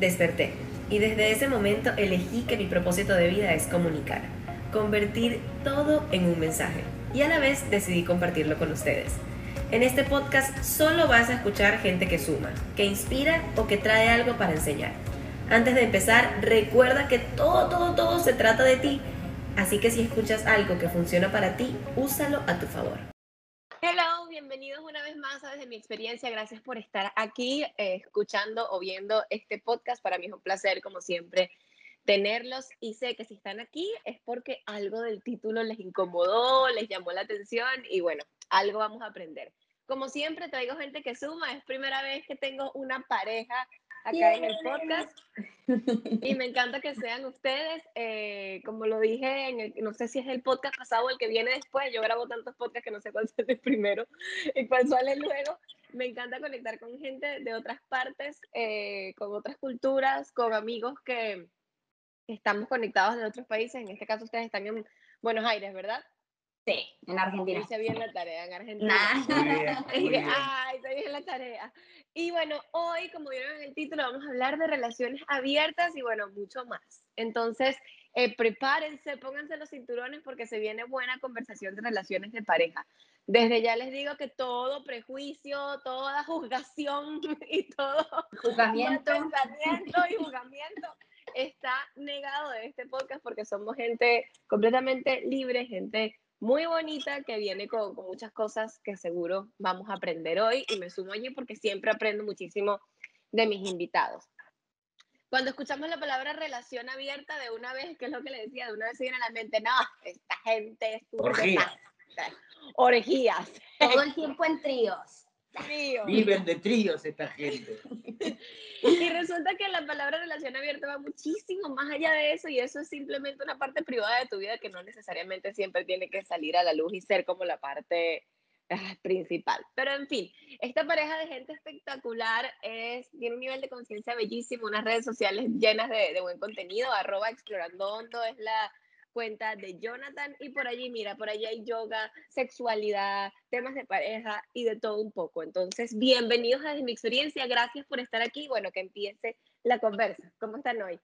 Desperté y desde ese momento elegí que mi propósito de vida es comunicar, convertir todo en un mensaje y a la vez decidí compartirlo con ustedes. En este podcast solo vas a escuchar gente que suma, que inspira o que trae algo para enseñar. Antes de empezar, recuerda que todo, todo, todo se trata de ti. Así que si escuchas algo que funciona para ti, úsalo a tu favor. Hello, bienvenidos una vez más a Desde mi experiencia. Gracias por estar aquí eh, escuchando o viendo este podcast. Para mí es un placer, como siempre, tenerlos y sé que si están aquí es porque algo del título les incomodó, les llamó la atención y bueno, algo vamos a aprender. Como siempre, traigo gente que suma. Es primera vez que tengo una pareja acá en el podcast y me encanta que sean ustedes. Eh, como lo dije, en el, no sé si es el podcast pasado o el que viene después. Yo grabo tantos podcasts que no sé cuál es el primero y cuál sale luego. Me encanta conectar con gente de otras partes, eh, con otras culturas, con amigos que estamos conectados de otros países. En este caso, ustedes están en Buenos Aires, ¿verdad? Sí, en Argentina. Hice bien la tarea en Argentina. Ay, hice bien la tarea. Y bueno, hoy, como vieron en el título, vamos a hablar de relaciones abiertas y bueno, mucho más. Entonces, eh, prepárense, pónganse los cinturones porque se viene buena conversación de relaciones de pareja. Desde ya les digo que todo prejuicio, toda juzgación y todo juzgamiento, pensamiento y juzgamiento está negado de este podcast porque somos gente completamente libre, gente muy bonita que viene con, muchas cosas que seguro vamos a aprender hoy y me sumo allí porque siempre aprendo muchísimo de mis invitados. Cuando escuchamos la palabra relación abierta de una vez, ¿qué es lo que le decía? De una vez se viene a la mente, no, esta gente es... Orgías. Orgías. Todo el tiempo en tríos. Viven de tríos esta gente. y resulta que la palabra relación abierta va muchísimo más allá de eso y eso es simplemente una parte privada de tu vida que no necesariamente siempre tiene que salir a la luz y ser como la parte ah, principal. Pero en fin, esta pareja de gente espectacular es, tiene un nivel de conciencia bellísimo, unas redes sociales llenas de, de buen contenido, arroba explorando hondo es la cuenta de Jonathan y por allí, mira, por allí hay yoga, sexualidad, temas de pareja y de todo un poco. Entonces, bienvenidos a mi experiencia, gracias por estar aquí. Bueno, que empiece la conversa. ¿Cómo están hoy?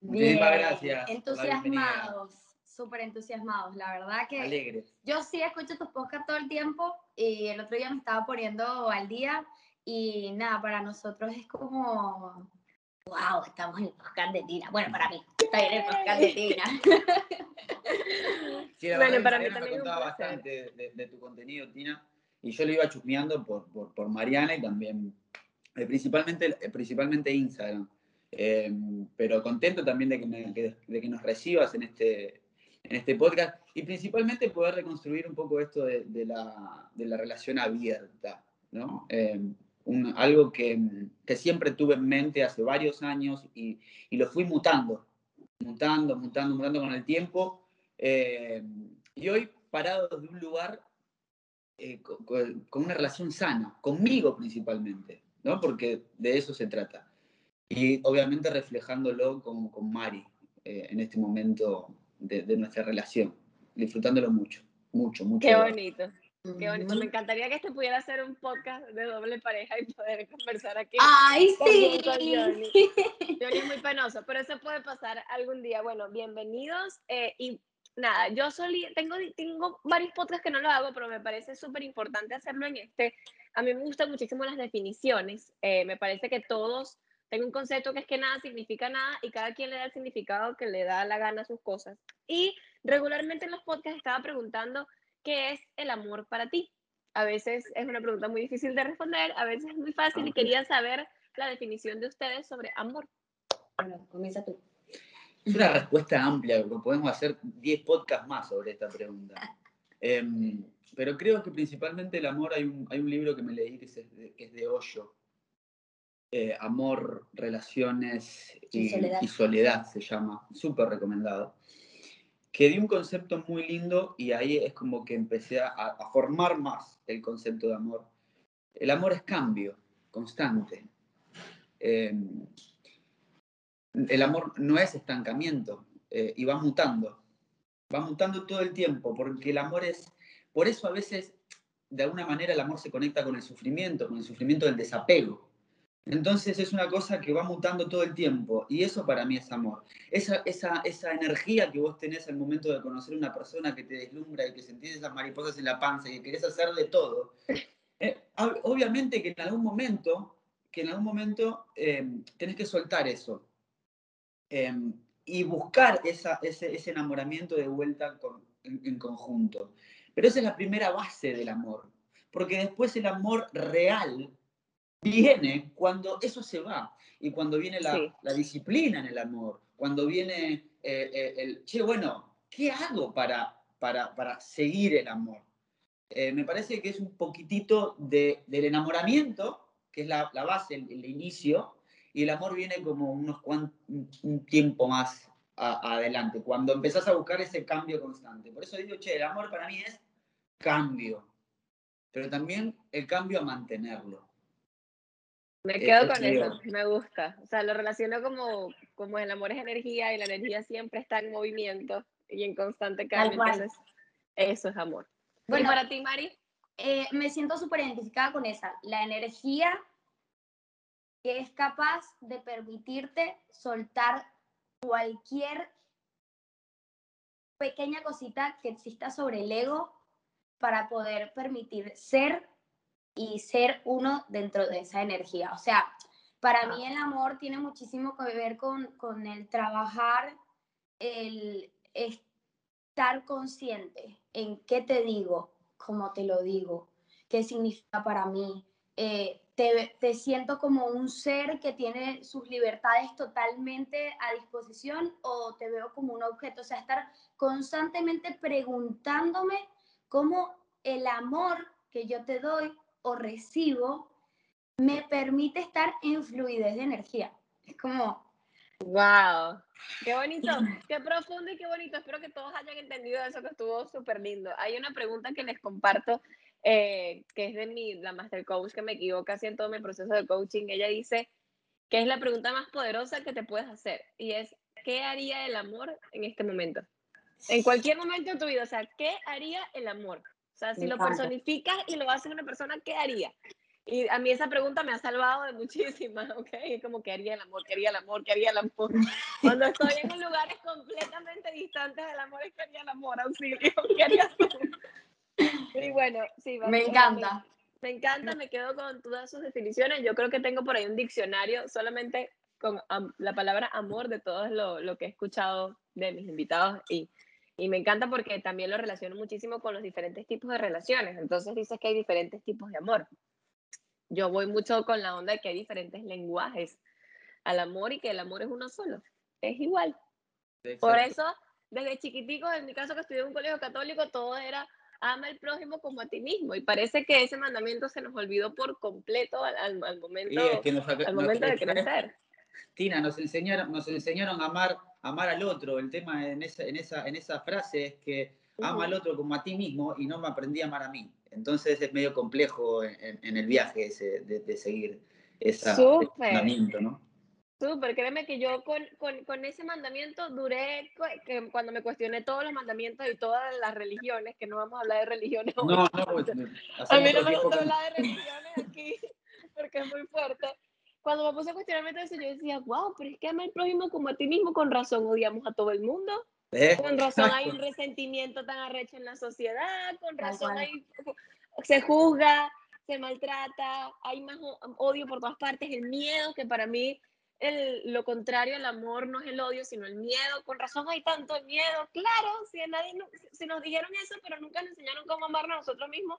Bien, gracias. Entusiasmados, súper entusiasmados, la verdad que... Alegres. Yo sí escucho tus podcasts todo el tiempo y el otro día me estaba poniendo al día y nada, para nosotros es como wow, estamos en el podcast de Tina. Bueno, para mí, está en el podcast de Tina. Sí, bueno, para mí también me contaba bastante de, tu contenido, Tina, y yo lo iba chusmeando por, por, por Mariana y también, eh, principalmente, eh, principalmente Instagram. Eh, pero contento también de que, de que nos recibas en este, en este podcast y principalmente poder reconstruir un poco esto de, de, la, de la, relación abierta, ¿no? Algo que, que, siempre tuve en mente hace varios años y, y, lo fui mutando, mutando, mutando, mutando con el tiempo. Eh, y hoy parado desde un lugar eh, con, con, una relación sana, conmigo principalmente, ¿no? porque de eso se trata. Y obviamente reflejándolo con, con Mari eh, en este momento de, de, nuestra relación, disfrutándolo mucho, mucho, mucho. Qué bonito. Qué bonito. Me encantaría que este pudiera ser un podcast de doble pareja y poder conversar aquí. ¡Ay, sí! Johnny. Johnny es muy penoso, pero eso puede pasar algún día. Bueno, bienvenidos. Eh, y nada, yo solí, tengo, tengo varios podcasts que no lo hago, pero me parece súper importante hacerlo en este. A mí me gustan muchísimo las definiciones. Eh, me parece que todos tengo un concepto que es que nada significa nada y cada quien le da el significado que le da la gana a sus cosas. Y regularmente en los podcasts estaba preguntando ¿qué es el amor para ti? A veces es una pregunta muy difícil de responder, a veces es muy fácil y quería saber la definición de ustedes sobre amor. Bueno, comienza tú. Es una respuesta amplia, podemos hacer 10 podcasts más sobre esta pregunta. Em, pero creo que principalmente el amor, hay un, hay un libro que me leí que es de, que es de Hoyo, eh, Amor, Relaciones y, soledad. y, soledad. se llama, súper recomendado que di un concepto muy lindo y ahí es como que empecé a, formar más el concepto de amor. El amor es cambio constante. Em, el amor no es estancamiento eh, y va mutando. Va mutando todo el tiempo porque el amor es, por eso a veces de alguna manera el amor se conecta con el sufrimiento, con el sufrimiento del desapego. Entonces es una cosa que va mutando todo el tiempo y eso para mí es amor. Esa, esa, esa energía que vos tenés al momento de conocer una persona que te deslumbra y que sentís esas mariposas en la panza y que querés hacerle todo. Eh, obviamente que en algún momento, que en algún momento eh, tenés que soltar eso eh, y buscar esa, ese, ese, enamoramiento de vuelta en, en conjunto. Pero esa es la primera base del amor, porque después el amor real viene cuando eso se va y cuando viene la, la disciplina en el amor, cuando viene eh, eh, el, che, bueno, ¿qué hago para, para, para seguir el amor? Eh, me parece que es un poquitito de, del enamoramiento, que es la, la base, el, el, inicio, y el amor viene como unos un, un tiempo más a, adelante, cuando empezás a buscar ese cambio constante. Por eso digo, che, el amor para mí es cambio, pero también el cambio a mantenerlo. Me eh, quedo con eso, me gusta. O sea, lo relaciono como, como el amor es energía y la energía siempre está en movimiento y en constante cambio. Entonces, eso es amor. Bueno, ¿Y para ti, Mari? Eh, me siento súper identificada con esa. La energía que es capaz de permitirte soltar cualquier pequeña cosita que exista sobre el ego para poder permitir ser y ser uno dentro de esa energía. O sea, para mí el amor tiene muchísimo que ver con, con el trabajar, el estar consciente en qué te digo, cómo te lo digo, qué significa para mí. Eh, te, te, siento como un ser que tiene sus libertades totalmente a disposición o te veo como un objeto. O sea, estar constantemente preguntándome cómo el amor que yo te doy o recibo me permite estar en fluidez de energía. Es como... ¡Wow! ¡Qué bonito! ¡Qué profundo y qué bonito! Espero que todos hayan entendido eso que estuvo súper lindo. Hay una pregunta que les comparto, eh, que es de mi, la Master Coach, que me equivoca casi en todo mi proceso de coaching. Ella dice que es la pregunta más poderosa que te puedes hacer y es, ¿qué haría el amor en este momento? En cualquier momento de tu vida, o sea, ¿qué haría el amor? O sea, si lo personificas y lo haces una persona, ¿qué haría? Y a mí esa pregunta me ha salvado de muchísimas, ¿ok? Es como, ¿qué haría el amor? ¿Qué haría el amor? ¿Qué haría el amor? Cuando estoy en lugares completamente distantes del amor, ¿qué haría el amor? Auxilio, ¿qué harías tú? Y bueno, sí, Me encanta. Me, encanta, me quedo con todas sus definiciones. Yo creo que tengo por ahí un diccionario solamente con la palabra amor de todo lo, lo que he escuchado de mis invitados y y me encanta porque también lo relaciono muchísimo con los diferentes tipos de relaciones. Entonces dices que hay diferentes tipos de amor. Yo voy mucho con la onda de que hay diferentes lenguajes al amor y que el amor es uno solo. Es igual. Por eso, desde chiquiticos, en mi caso que estudié en un colegio católico, todo era ama al prójimo como a ti mismo. Y parece que ese mandamiento se nos olvidó por completo al, momento, al momento de crecer. Tina, nos enseñaron, nos enseñaron a amar amar al otro. El tema en esa, en esa, en esa frase es que ama al otro como a ti mismo y no me aprendí a amar a mí. Entonces es medio complejo en, el viaje ese, de, seguir ese mandamiento, ¿no? Súper, créeme que yo con, con, con, ese mandamiento duré, que cuando me cuestioné todos los mandamientos y todas las religiones, que no vamos a hablar de religiones No, no, pues, a mí no me gusta hablar de religiones aquí, porque es muy fuerte cuando me puse a cuestionarme todo eso, yo decía, wow, pero es que ama al prójimo como a ti mismo, con razón odiamos a todo el mundo. ¿Eh? Con razón hay un resentimiento tan arrecho en la sociedad, con razón hay, se juzga, se maltrata, hay más odio por todas partes, el miedo, que para mí el, lo contrario al amor no es el odio, sino el miedo. Con razón hay tanto miedo. Claro, si, nadie, si nos dijeron eso, pero nunca nos enseñaron cómo amarnos a nosotros mismos,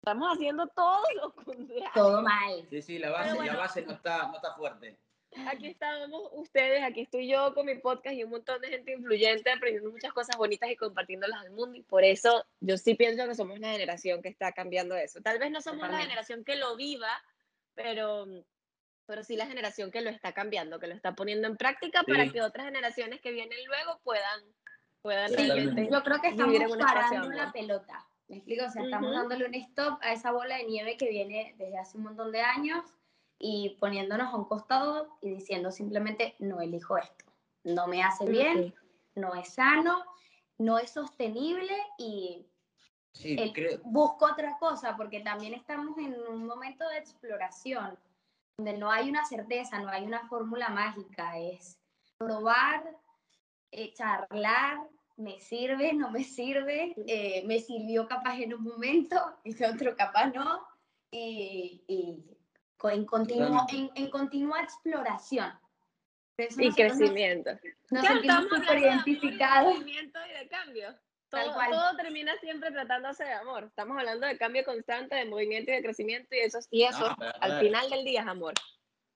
Estamos haciendo todo lo contrario. Todo mal. Sí, sí, la base, la base no, está, no está fuerte. Aquí estamos ustedes, aquí estoy yo con mi podcast y un montón de gente influyente aprendiendo muchas cosas bonitas y compartiéndolas al mundo. Y por eso yo sí pienso que somos la generación que está cambiando eso. Tal vez no somos la generación que lo viva, pero, pero sí la generación que lo está cambiando, que lo está poniendo en práctica para que otras generaciones que vienen luego puedan, puedan realmente Yo creo que estamos parando la pelota. ¿Me explico? O sea, estamos dándole un stop a esa bola de nieve que viene desde hace un montón de años y poniéndonos a un costado y diciendo simplemente, no elijo esto, no me hace bien, no es sano, no es sostenible y busco otra cosa porque también estamos en un momento de exploración. donde no hay una certeza, no hay una fórmula mágica, es probar, eh, charlar, me sirve, no me sirve, eh, me sirvió capaz en un momento, en otro capaz no, y, en, continuo, en, en, continua exploración. Y crecimiento. Nos, sentimos súper identificados. De movimiento y de cambio. Todo, todo, termina siempre tratándose de amor. Estamos hablando de cambio constante, de movimiento y de crecimiento, y eso, y eso al final del día es amor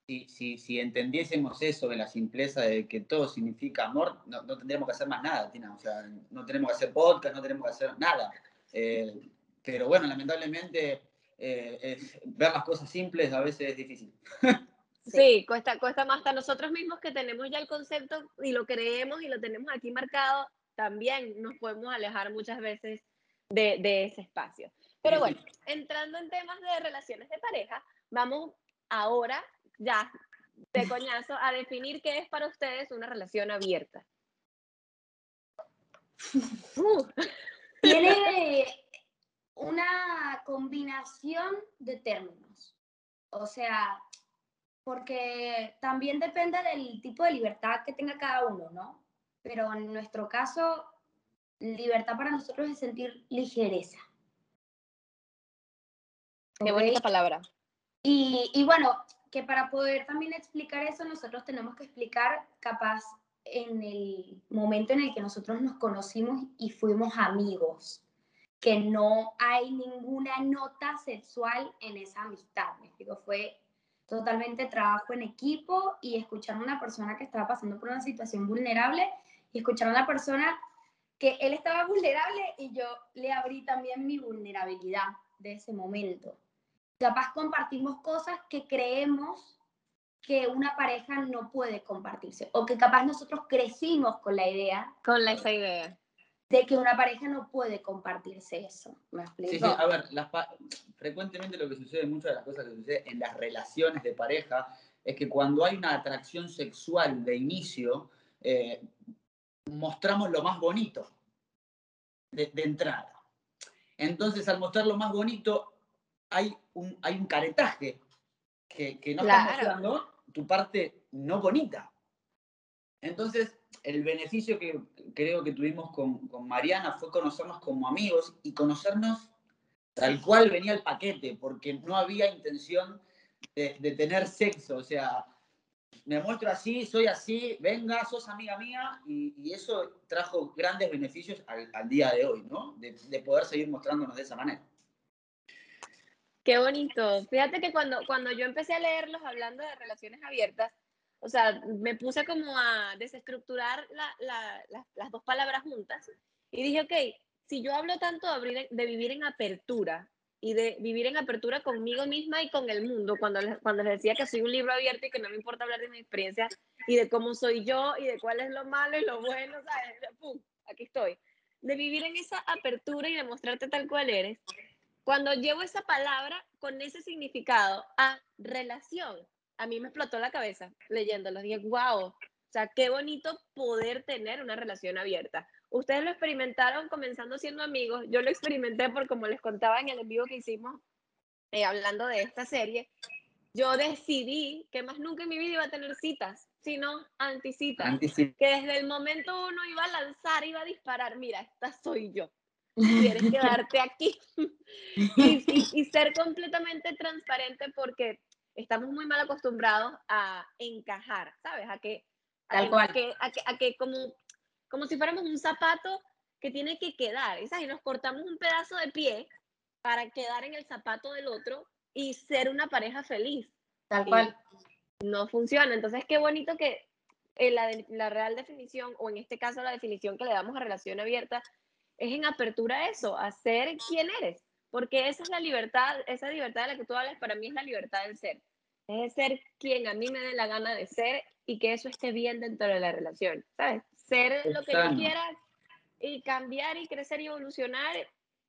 si, si, si, entendiésemos eso de la simpleza de que todo significa amor, no, no, tendríamos que hacer más nada, Tina. O sea, no tenemos que hacer podcast, no tenemos que hacer nada. Eh, pero bueno, lamentablemente eh, ver las cosas simples a veces es difícil. Sí, cuesta, cuesta más hasta nosotros mismos que tenemos ya el concepto y lo creemos y lo tenemos aquí marcado, también nos podemos alejar muchas veces de, de ese espacio. Pero bueno, entrando en temas de relaciones de pareja, vamos ahora ya, de coñazo, a definir qué es para ustedes una relación abierta. Tiene una combinación de términos. O sea, porque también depende del tipo de libertad que tenga cada uno, ¿no? Pero en nuestro caso, libertad para nosotros es sentir ligereza. Qué bonita palabra. Y, y, bueno, que para poder también explicar eso, nosotros tenemos que explicar capaz en el momento en el que nosotros nos conocimos y fuimos amigos, que no hay ninguna nota sexual en esa amistad. Me explico, fue totalmente trabajo en equipo y escuchar a una persona que estaba pasando por una situación vulnerable y escuchar a una persona que él estaba vulnerable y yo le abrí también mi vulnerabilidad de ese momento capaz compartimos cosas que creemos que una pareja no puede compartirse o que capaz nosotros crecimos con la idea. Con esa idea. De que una pareja no puede compartirse eso. ¿Me explico? Sí, sí, a ver, frecuentemente lo que sucede, muchas de las cosas que suceden en las relaciones de pareja, es que cuando hay una atracción sexual de inicio, eh, mostramos lo más bonito de, de entrada. Entonces, al mostrar lo más bonito, hay un, hay un caretaje que, que no está mostrando tu parte no bonita. Entonces, el beneficio que creo que tuvimos con, con, Mariana fue conocernos como amigos y conocernos tal cual venía el paquete, porque no había intención de, de tener sexo. O sea, me muestro así, soy así, venga, sos amiga mía, y, y eso trajo grandes beneficios al, al, día de hoy, ¿no? De, de poder seguir mostrándonos de esa manera. Qué bonito. Fíjate que cuando, cuando yo empecé a leerlos hablando de relaciones abiertas, o sea, me puse como a desestructurar las dos palabras juntas y dije, ok, si yo hablo tanto de, de vivir en apertura y de vivir en apertura conmigo misma y con el mundo, cuando, cuando les decía que soy un libro abierto y que no me importa hablar de mi experiencia y de cómo soy yo y de cuál es lo malo y lo bueno, ¿sabes? ¡Pum! Aquí estoy. De vivir en esa apertura y de mostrarte tal cual eres, cuando llevo esa palabra con ese significado a relación, a mí me explotó la cabeza leyéndolo. Dije, wow, o sea, qué bonito poder tener una relación abierta. Ustedes lo experimentaron comenzando siendo amigos. Yo lo experimenté por como les contaba en el en vivo que hicimos eh, hablando de esta serie. Yo decidí que más nunca en mi vida iba a tener citas, sino anticitas. Anticitas. Que desde el momento uno iba a lanzar, iba a disparar. Mira, esta soy yo quieres quedarte aquí y, ser completamente transparente porque estamos muy mal acostumbrados a encajar, ¿sabes? A que, a, que, a que, como, como si fuéramos un zapato que tiene que quedar, ¿sabes? Y nos cortamos un pedazo de pie para quedar en el zapato del otro y ser una pareja feliz. Tal cual. no funciona. Entonces, qué bonito que la, la real definición, o en este caso la definición que le damos a relación abierta, es en apertura a eso, a ser quien eres, porque esa es la libertad, esa libertad de la que tú hablas, para mí es la libertad del ser, es ser quien a mí me dé la gana de ser y que eso esté bien dentro de la relación, ¿sabes? Ser lo que yo quiera y cambiar y crecer y evolucionar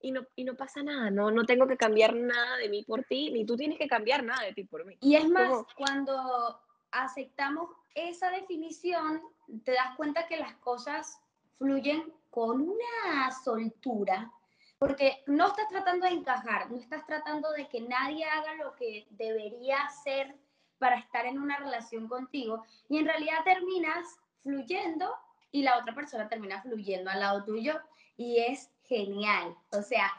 y no, y no pasa nada, no, no tengo que cambiar nada de mí por ti, ni tú tienes que cambiar nada de ti por mí. Y es más, cuando aceptamos esa definición, te das cuenta que las cosas fluyen con una soltura, porque no estás tratando de encajar, no estás tratando de que nadie haga lo que debería hacer para estar en una relación contigo y en realidad terminas fluyendo y la otra persona termina fluyendo al lado tuyo y es genial. O sea,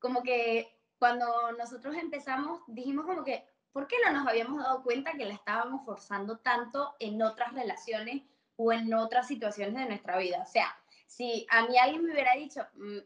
como que cuando nosotros empezamos dijimos como que, ¿por qué no nos habíamos dado cuenta que la estábamos forzando tanto en otras relaciones o en otras situaciones de nuestra vida? O sea, si a mí alguien me hubiera dicho, mm,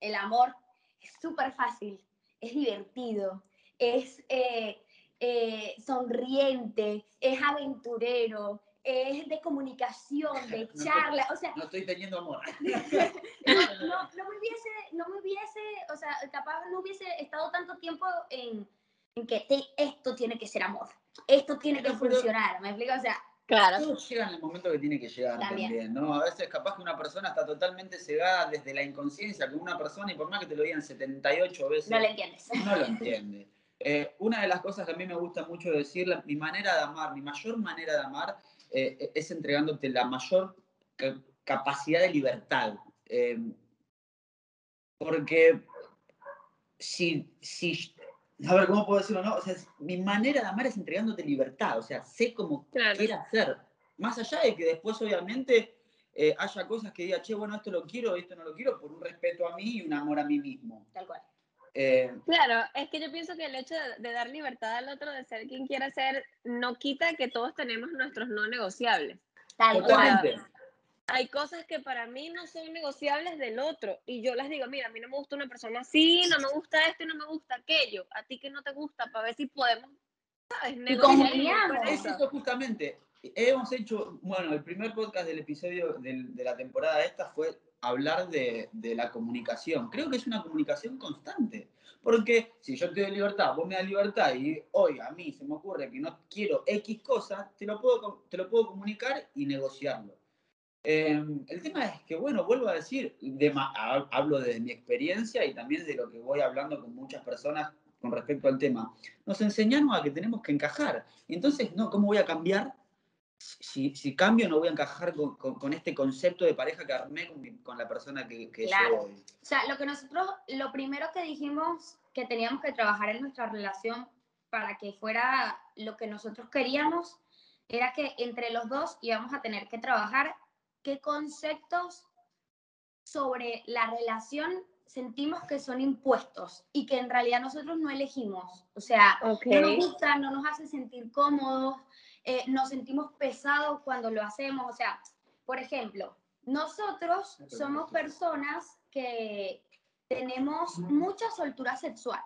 el amor es súper fácil, es divertido, es eh, eh, sonriente, es aventurero, es de comunicación, de charla, o sea... No estoy teniendo amor. no, no, me hubiese, no me hubiese, o sea, capaz no hubiese estado tanto tiempo en, en que esto tiene que ser amor, esto tiene que funcionar, ¿me explico? O sea... Claro. Todo llega en el momento que tiene que llegar también. ¿no? A veces capaz que una persona está totalmente cegada desde la inconsciencia con una persona y por más que te lo digan 78 veces... No lo entiendes. No lo entiende. Eh, una de las cosas que a mí me gusta mucho decir, mi manera de amar, mi mayor manera de amar eh, es entregándote la mayor capacidad de libertad. Eh, porque si, si, a ver, ¿cómo puedo decirlo? No? O sea, mi manera de amar es entregándote libertad, o sea, sé cómo quiero hacer. Más allá de que después, obviamente, eh, haya cosas que diga, che, bueno, esto lo quiero, esto no lo quiero, por un respeto a mí y un amor a mí mismo. Tal cual. Eh, claro, es que yo pienso que el hecho de, dar libertad al otro, de ser quien quiera ser, no quita que todos tenemos nuestros no negociables. Tal cual. Hay cosas que para mí no son negociables del otro y yo les digo, mira, a mí no me gusta una persona así, no me gusta esto y no me gusta aquello. A ti que no te gusta, para ver si podemos, ¿sabes? Negociar. Es eso justamente. Hemos hecho, bueno, el primer podcast del episodio de la temporada esta fue hablar de, la comunicación. Creo que es una comunicación constante. Porque si yo te doy libertad, vos me das libertad y hoy a mí se me ocurre que no quiero X cosas, te lo puedo, te lo puedo comunicar y negociarlo. Em, el tema es que, bueno, vuelvo a decir, hablo de mi experiencia y también de lo que voy hablando con muchas personas con respecto al tema. Nos enseñaron a que tenemos que encajar. Y entonces, no, ¿cómo voy a cambiar si, si, cambio no voy a encajar con, con, este concepto de pareja que armé con, la persona que, que claro. O sea, lo que nosotros, lo primero que dijimos que teníamos que trabajar en nuestra relación para que fuera lo que nosotros queríamos, era que entre los dos íbamos a tener que trabajar qué conceptos sobre la relación sentimos que son impuestos y que en realidad nosotros no elegimos. O sea, no nos gusta, no nos hace sentir cómodos, eh, nos sentimos pesados cuando lo hacemos. O sea, por ejemplo, nosotros somos personas que tenemos mucha soltura sexual.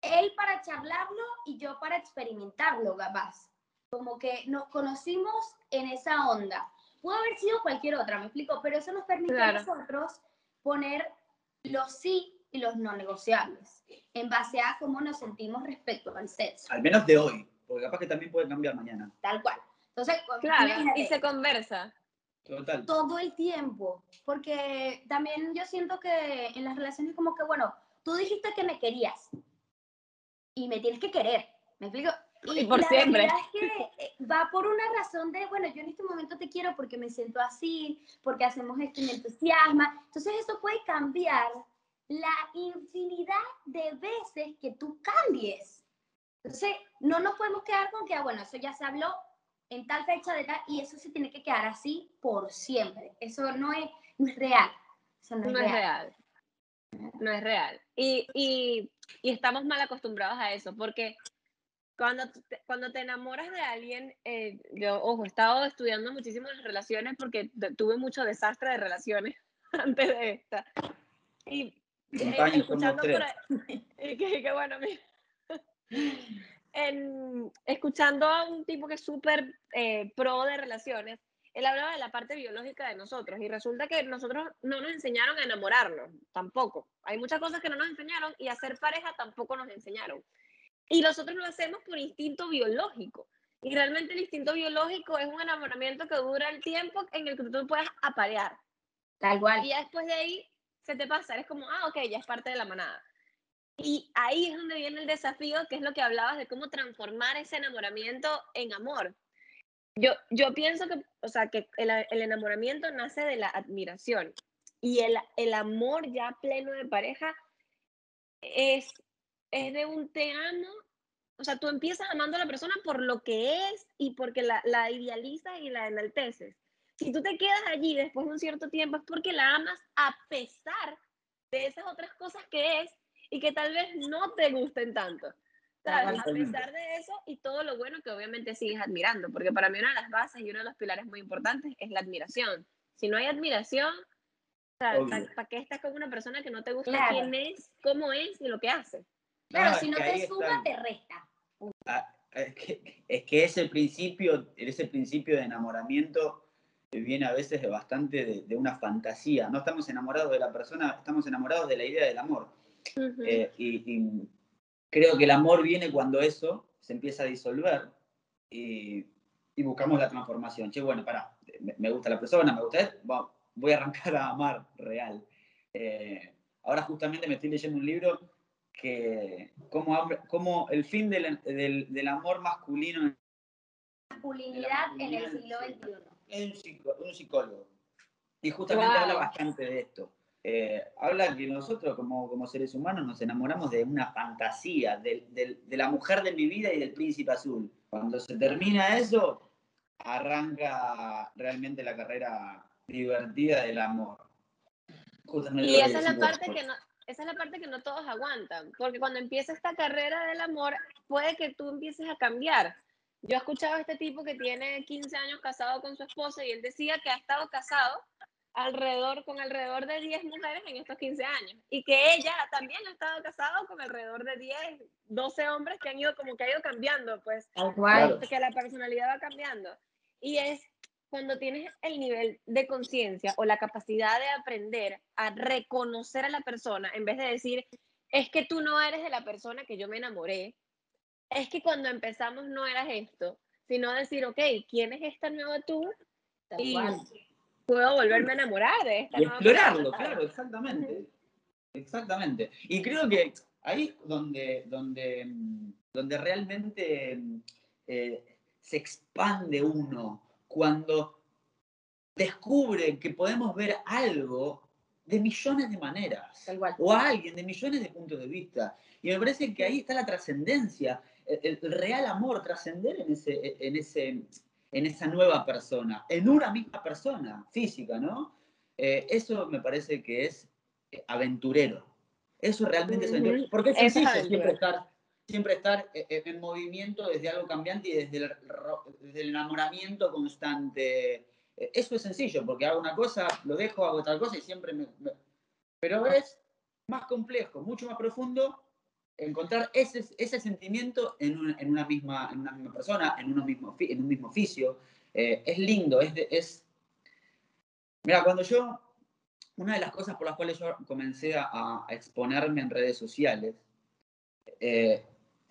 Él para charlarlo y yo para experimentarlo, capaz. Como que nos conocimos en esa onda. Pudo haber sido cualquier otra, me explico, pero eso nos permite a nosotros poner los sí y los no negociables en base a cómo nos sentimos respecto al sexo. Al menos de hoy porque capaz que también puede cambiar mañana. Tal cual. Entonces, claro, y se conversa. Total. Todo el tiempo, porque también yo siento que en las relaciones como que, bueno, tú dijiste que me querías y me tienes que querer, ¿me explico? Y, por siempre. es que eh, va por una razón de, bueno, yo en este momento te quiero porque me siento así, porque hacemos esto y me entusiasma. Entonces eso puede cambiar la infinidad de veces que tú cambies. Entonces, no nos podemos quedar con que, ah, bueno, eso ya se habló en tal fecha de tal, y eso se tiene que quedar así por siempre. Eso no es, no es real. Eso no, es, real. No es real. Y, y, y, estamos mal acostumbrados a eso, porque cuando te, cuando te enamoras de alguien, eh, yo, ojo, he estado estudiando muchísimo las relaciones porque tuve mucho desastre de relaciones antes de esta. Y eh, escuchando por ahí, y que, que bueno, mira escuchando a un tipo que es súper eh, pro de relaciones, él hablaba de la parte biológica de nosotros y resulta que nosotros no nos enseñaron a enamorarnos, tampoco. Hay muchas cosas que no nos enseñaron y a ser pareja tampoco nos enseñaron. Y nosotros lo hacemos por instinto biológico. Y realmente el instinto biológico es un enamoramiento que dura el tiempo en el que tú puedes aparear. Tal cual. Y ya después de ahí se te pasa, eres como, ah, ok, ya es parte de la manada. Y ahí es donde viene el desafío, que es lo que hablabas de cómo transformar ese enamoramiento en amor. Yo, yo pienso que, o sea, que el, el enamoramiento nace de la admiración y el, el, amor ya pleno de pareja es, es de un te amo, o sea, tú empiezas amando a la persona por lo que es y porque la, la idealizas y la enalteces. Si tú te quedas allí después de un cierto tiempo es porque la amas a pesar de esas otras cosas que es y que tal vez no te gusten tanto. ¿sabes? A pesar de eso y todo lo bueno que obviamente sigues admirando, porque para mí una de las bases y uno de los pilares muy importantes es la admiración. Si no hay admiración, ¿para qué estás con una persona que no te gusta quién es, cómo es y lo que hace? Claro, si no te suma, te resta. Ah, es, que, es que ese principio, ese principio de enamoramiento viene a veces de bastante de, una fantasía. No estamos enamorados de la persona, estamos enamorados de la idea del amor. Eh, y, creo que el amor viene cuando eso se empieza a disolver y, buscamos la transformación. Che, bueno, para, me, gusta la persona, me gusta él, voy a arrancar a amar real. Eh, ahora justamente me estoy leyendo un libro que como, como el fin del, del, amor masculino. Masculinidad en el siglo XXI. un, psicólogo. Y justamente habla bastante de esto. Eh, habla que nosotros como, como, seres humanos nos enamoramos de una fantasía, de, de, la mujer de mi vida y del príncipe azul. Cuando se termina eso, arranca realmente la carrera divertida del amor. y esa es la parte que no, esa es la parte que no todos aguantan, porque cuando empieza esta carrera del amor, puede que tú empieces a cambiar. Yo he escuchado a este tipo que tiene 15 años casado con su esposa y él decía que ha estado casado alrededor con alrededor de 10 mujeres en estos 15 años y que ella también ha estado casado con alrededor de 10, 12 hombres que han ido como que ha ido cambiando, pues que la personalidad va cambiando. Y es cuando tienes el nivel de conciencia o la capacidad de aprender a reconocer a la persona, en vez de decir, es que tú no eres de la persona que yo me enamoré, es que cuando empezamos no eras esto, sino decir, ok, ¿quién es esta nueva tú? Y puedo volverme a enamorar de esta y explorarlo, claro, exactamente. Exactamente. Y creo que ahí es donde, donde, donde realmente eh, se expande uno cuando descubre que podemos ver algo de millones de maneras, o a alguien de millones de puntos de vista. Y me parece que ahí está la trascendencia, el, real amor, trascender en, ese, en, ese, en esa nueva persona, en una misma persona física, ¿no? Eh, eso me parece que es eh, aventurero. Eso realmente es aventurero. Porque es sencillo siempre estar siempre estar eh, eh, en movimiento desde algo cambiante y desde el, enamoramiento constante. Eh, eso es sencillo, porque hago una cosa, lo dejo, hago otra cosa y siempre me... Pero es más complejo, mucho más profundo encontrar ese, ese sentimiento en una, en una, misma, en una misma persona, en, uno mismo, en un mismo oficio. es lindo, es, es... Mira, cuando yo... Una de las cosas por las cuales yo comencé a, a exponerme en redes sociales eh,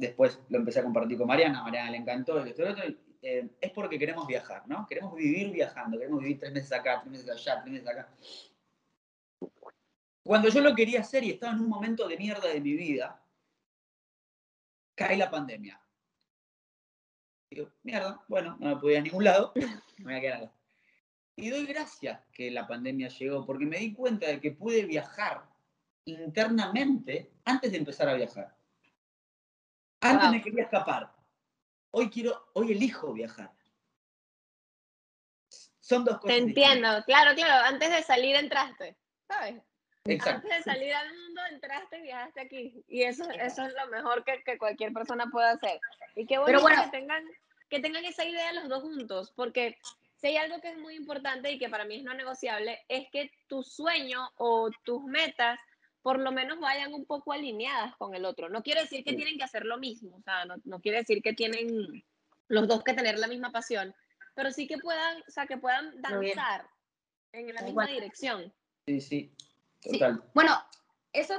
después lo empecé a compartir con Mariana, Mariana le encantó, eh, es porque queremos viajar, ¿no? Queremos vivir viajando, queremos vivir tres meses acá, tres meses allá, tres meses acá. Cuando yo lo quería hacer y estaba en un momento de mierda de mi vida, cae la pandemia. Digo, mierda, bueno, no me podía a ningún lado, me voy a quedar acá. Y doy gracias que la pandemia llegó, porque me di cuenta de que pude viajar internamente antes de empezar a viajar. Antes me quería escapar. Hoy quiero, hoy elijo viajar. Son dos cosas. Te entiendo, claro, claro. Antes de salir entraste, ¿sabes? Exacto. Antes de salir al mundo entraste y viajaste aquí. Y eso, eso es lo mejor que, que cualquier persona puede hacer. Y qué bueno, que, tengan, que tengan esa idea los dos juntos, porque si hay algo que es muy importante y que para mí es no negociable, es que tu sueño o tus metas por lo menos vayan un poco alineadas con el otro. No quiere decir que tienen que hacer lo mismo, o sea, no, quiere decir que tienen los dos que tener la misma pasión, pero sí que puedan, o sea, que puedan danzar en la misma dirección. Sí, sí, total. Bueno, eso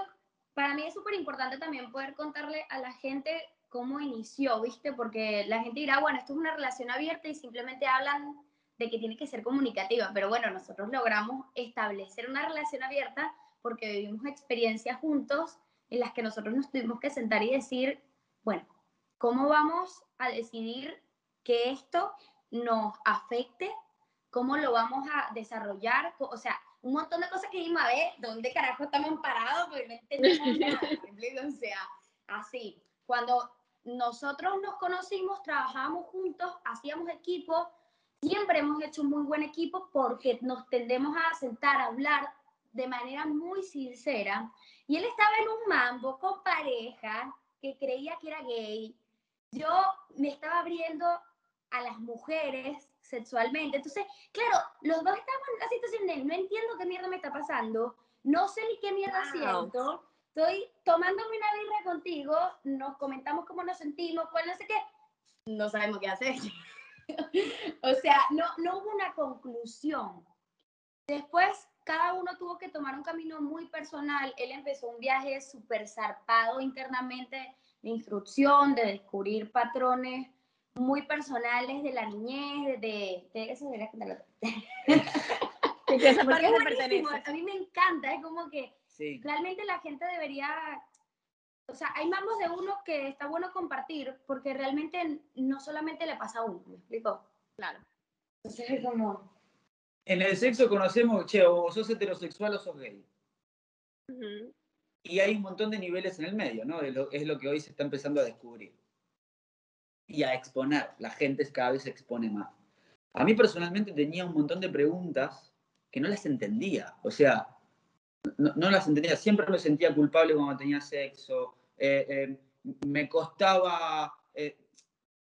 para mí es súper importante también poder contarle a la gente cómo inició, ¿viste? Porque la gente dirá, bueno, esto es una relación abierta y simplemente hablan de que tiene que ser comunicativa, pero bueno, nosotros logramos establecer una relación abierta porque vivimos experiencias juntos en las que nosotros nos tuvimos que sentar y decir, bueno, ¿cómo vamos a decidir que esto nos afecte? ¿Cómo lo vamos a desarrollar? O sea, un montón de cosas que dijimos, a ver, ¿dónde carajo estamos parados? Porque no entendemos nada. o sea, así. Cuando nosotros nos conocimos, trabajábamos juntos, hacíamos equipo, siempre hemos hecho un muy buen equipo porque nos tendemos a sentar a hablar de manera muy sincera. Y él estaba en un mambo con pareja que creía que era gay. Yo me estaba abriendo a las mujeres sexualmente. Entonces, claro, los dos estábamos en una situación de no entiendo qué mierda me está pasando, no sé ni qué mierda siento, estoy tomándome una birra contigo, nos comentamos cómo nos sentimos, cuál no sé qué, no sabemos qué hacer. o sea, no, no hubo una conclusión. Después, cada uno tuvo que tomar un camino muy personal. Él empezó un viaje súper zarpado internamente de instrucción, de descubrir patrones muy personales de la niñez, de, de eso debería contarlo. a mí me encanta, es como que realmente la gente debería, o sea, hay mambos de uno que está bueno compartir, porque realmente no solamente le pasa a uno, ¿me explico? Claro. Entonces es como... En el sexo conocemos, che, o sos heterosexual o sos gay. Y hay un montón de niveles en el medio, ¿no? es lo que hoy se está empezando a descubrir y a exponer. La gente cada vez se expone más. A mí personalmente tenía un montón de preguntas que no las entendía. O sea, no, las entendía. Siempre me sentía culpable cuando tenía sexo. Eh, eh, me costaba eh,